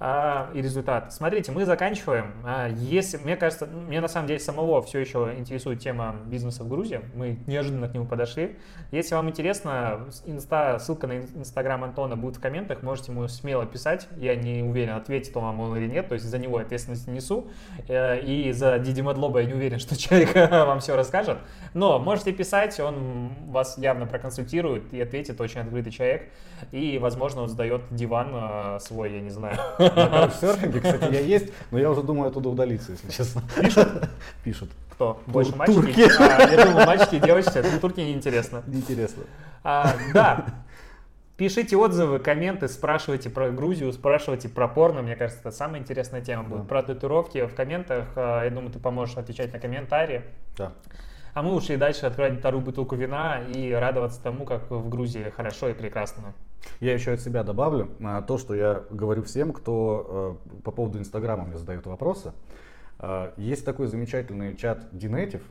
а, и результат. Смотрите, мы заканчиваем. А, если, мне кажется, мне на самом деле самого все еще интересует тема бизнеса в Грузии. Мы неожиданно к нему подошли. Если вам интересно, инста, ссылка на инстаграм Антона будет в комментах. можете ему смело писать. Я не уверен, ответит он вам или нет, то есть за него ответственность несу. Э, и за Диди Мадлоба я не уверен, что человек вам все расскажет. Но можете писать, он вас явно проконсультирует и ответит, очень открытый человек. И, возможно, он сдает диван э, свой, я не знаю. На серфинге, кстати, я есть, но я уже думаю оттуда удалиться, если честно. Пишут? Пишут. Кто? Больше мальчики? А, я думаю, мальчики и девочки, это турки неинтересно. Неинтересно. А, да, Пишите отзывы, комменты, спрашивайте про Грузию, спрашивайте про порно. Мне кажется, это самая интересная тема будет. Да. Про татуировки в комментах. А, я думаю, ты поможешь отвечать на комментарии. Да. А мы ушли дальше открывать вторую бутылку вина и радоваться тому, как в Грузии хорошо и прекрасно. Я еще от себя добавлю а, то, что я говорю всем, кто э, по поводу Инстаграма мне задает вопросы. А, есть такой замечательный чат Dinative.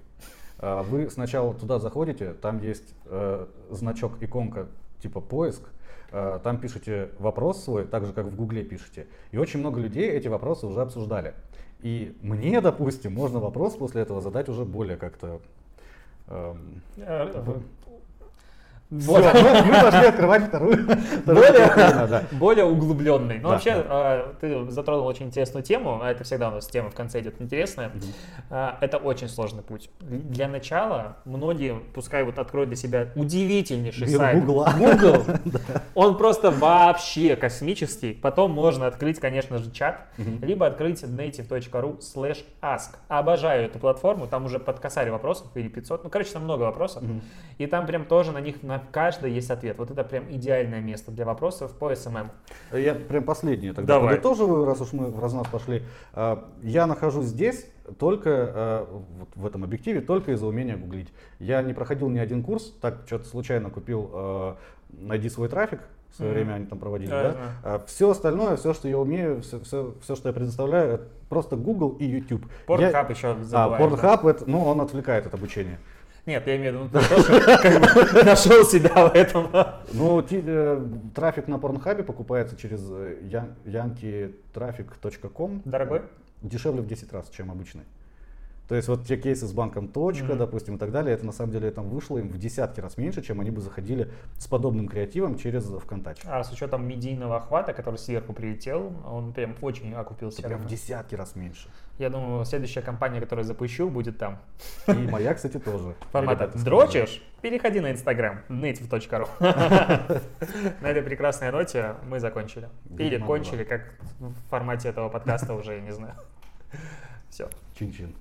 Вы сначала туда заходите, там есть э, значок, иконка типа поиск, там пишете вопрос свой, так же как в Гугле пишете. И очень много людей эти вопросы уже обсуждали. И мне, допустим, можно вопрос после этого задать уже более как-то эм, вот. мы пошли открывать вторую. Более, более углубленный. Ну, вообще, а, ты затронул очень интересную тему, а это всегда у нас тема в конце идет интересная. А, это очень сложный путь. Для начала многие, пускай вот откроют для себя удивительнейший сайт. Google. Google. Он просто вообще космический. Потом можно открыть, конечно же, чат, либо открыть native.ru slash ask. Обожаю эту платформу, там уже под косарь вопросов или 500. Ну, короче, там много вопросов. И там прям тоже на них на в каждой есть ответ. Вот это прям идеальное место для вопросов по SMM. Я прям последнее тогда Давай. подытоживаю, раз уж мы в разнос пошли. А, я нахожусь здесь только а, вот в этом объективе, только из-за умения гуглить. Я не проходил ни один курс, так что-то случайно купил а, «Найди свой трафик», в свое mm-hmm. время они там проводили, да? А все остальное, все, что я умею, все, все, все что я предоставляю, это просто Google и YouTube. Pornhub я... еще забываем. А, Pornhub, да? это, ну, он отвлекает от обучения. Нет, я имею в виду, ты тоже как бы нашел себя в этом. Ну, э, трафик на Порнхабе покупается через yankitraffic.com. Э, Дорогой? Дешевле в 10 раз, чем обычный. То есть вот те кейсы с банком точка, mm-hmm. допустим, и так далее, это на самом деле там вышло им в десятки раз меньше, чем они бы заходили с подобным креативом через ВКонтакте. А с учетом медийного охвата, который сверху прилетел, он прям очень окупился. Прям в десятки раз меньше. Я думаю, следующая компания, которую запущу, будет там. И моя, кстати, тоже. Формата «Дрочишь?» Переходи на Инстаграм, native.ru. На этой прекрасной ноте мы закончили. Или кончили, как в формате этого подкаста уже, я не знаю. Все. Чин-чин.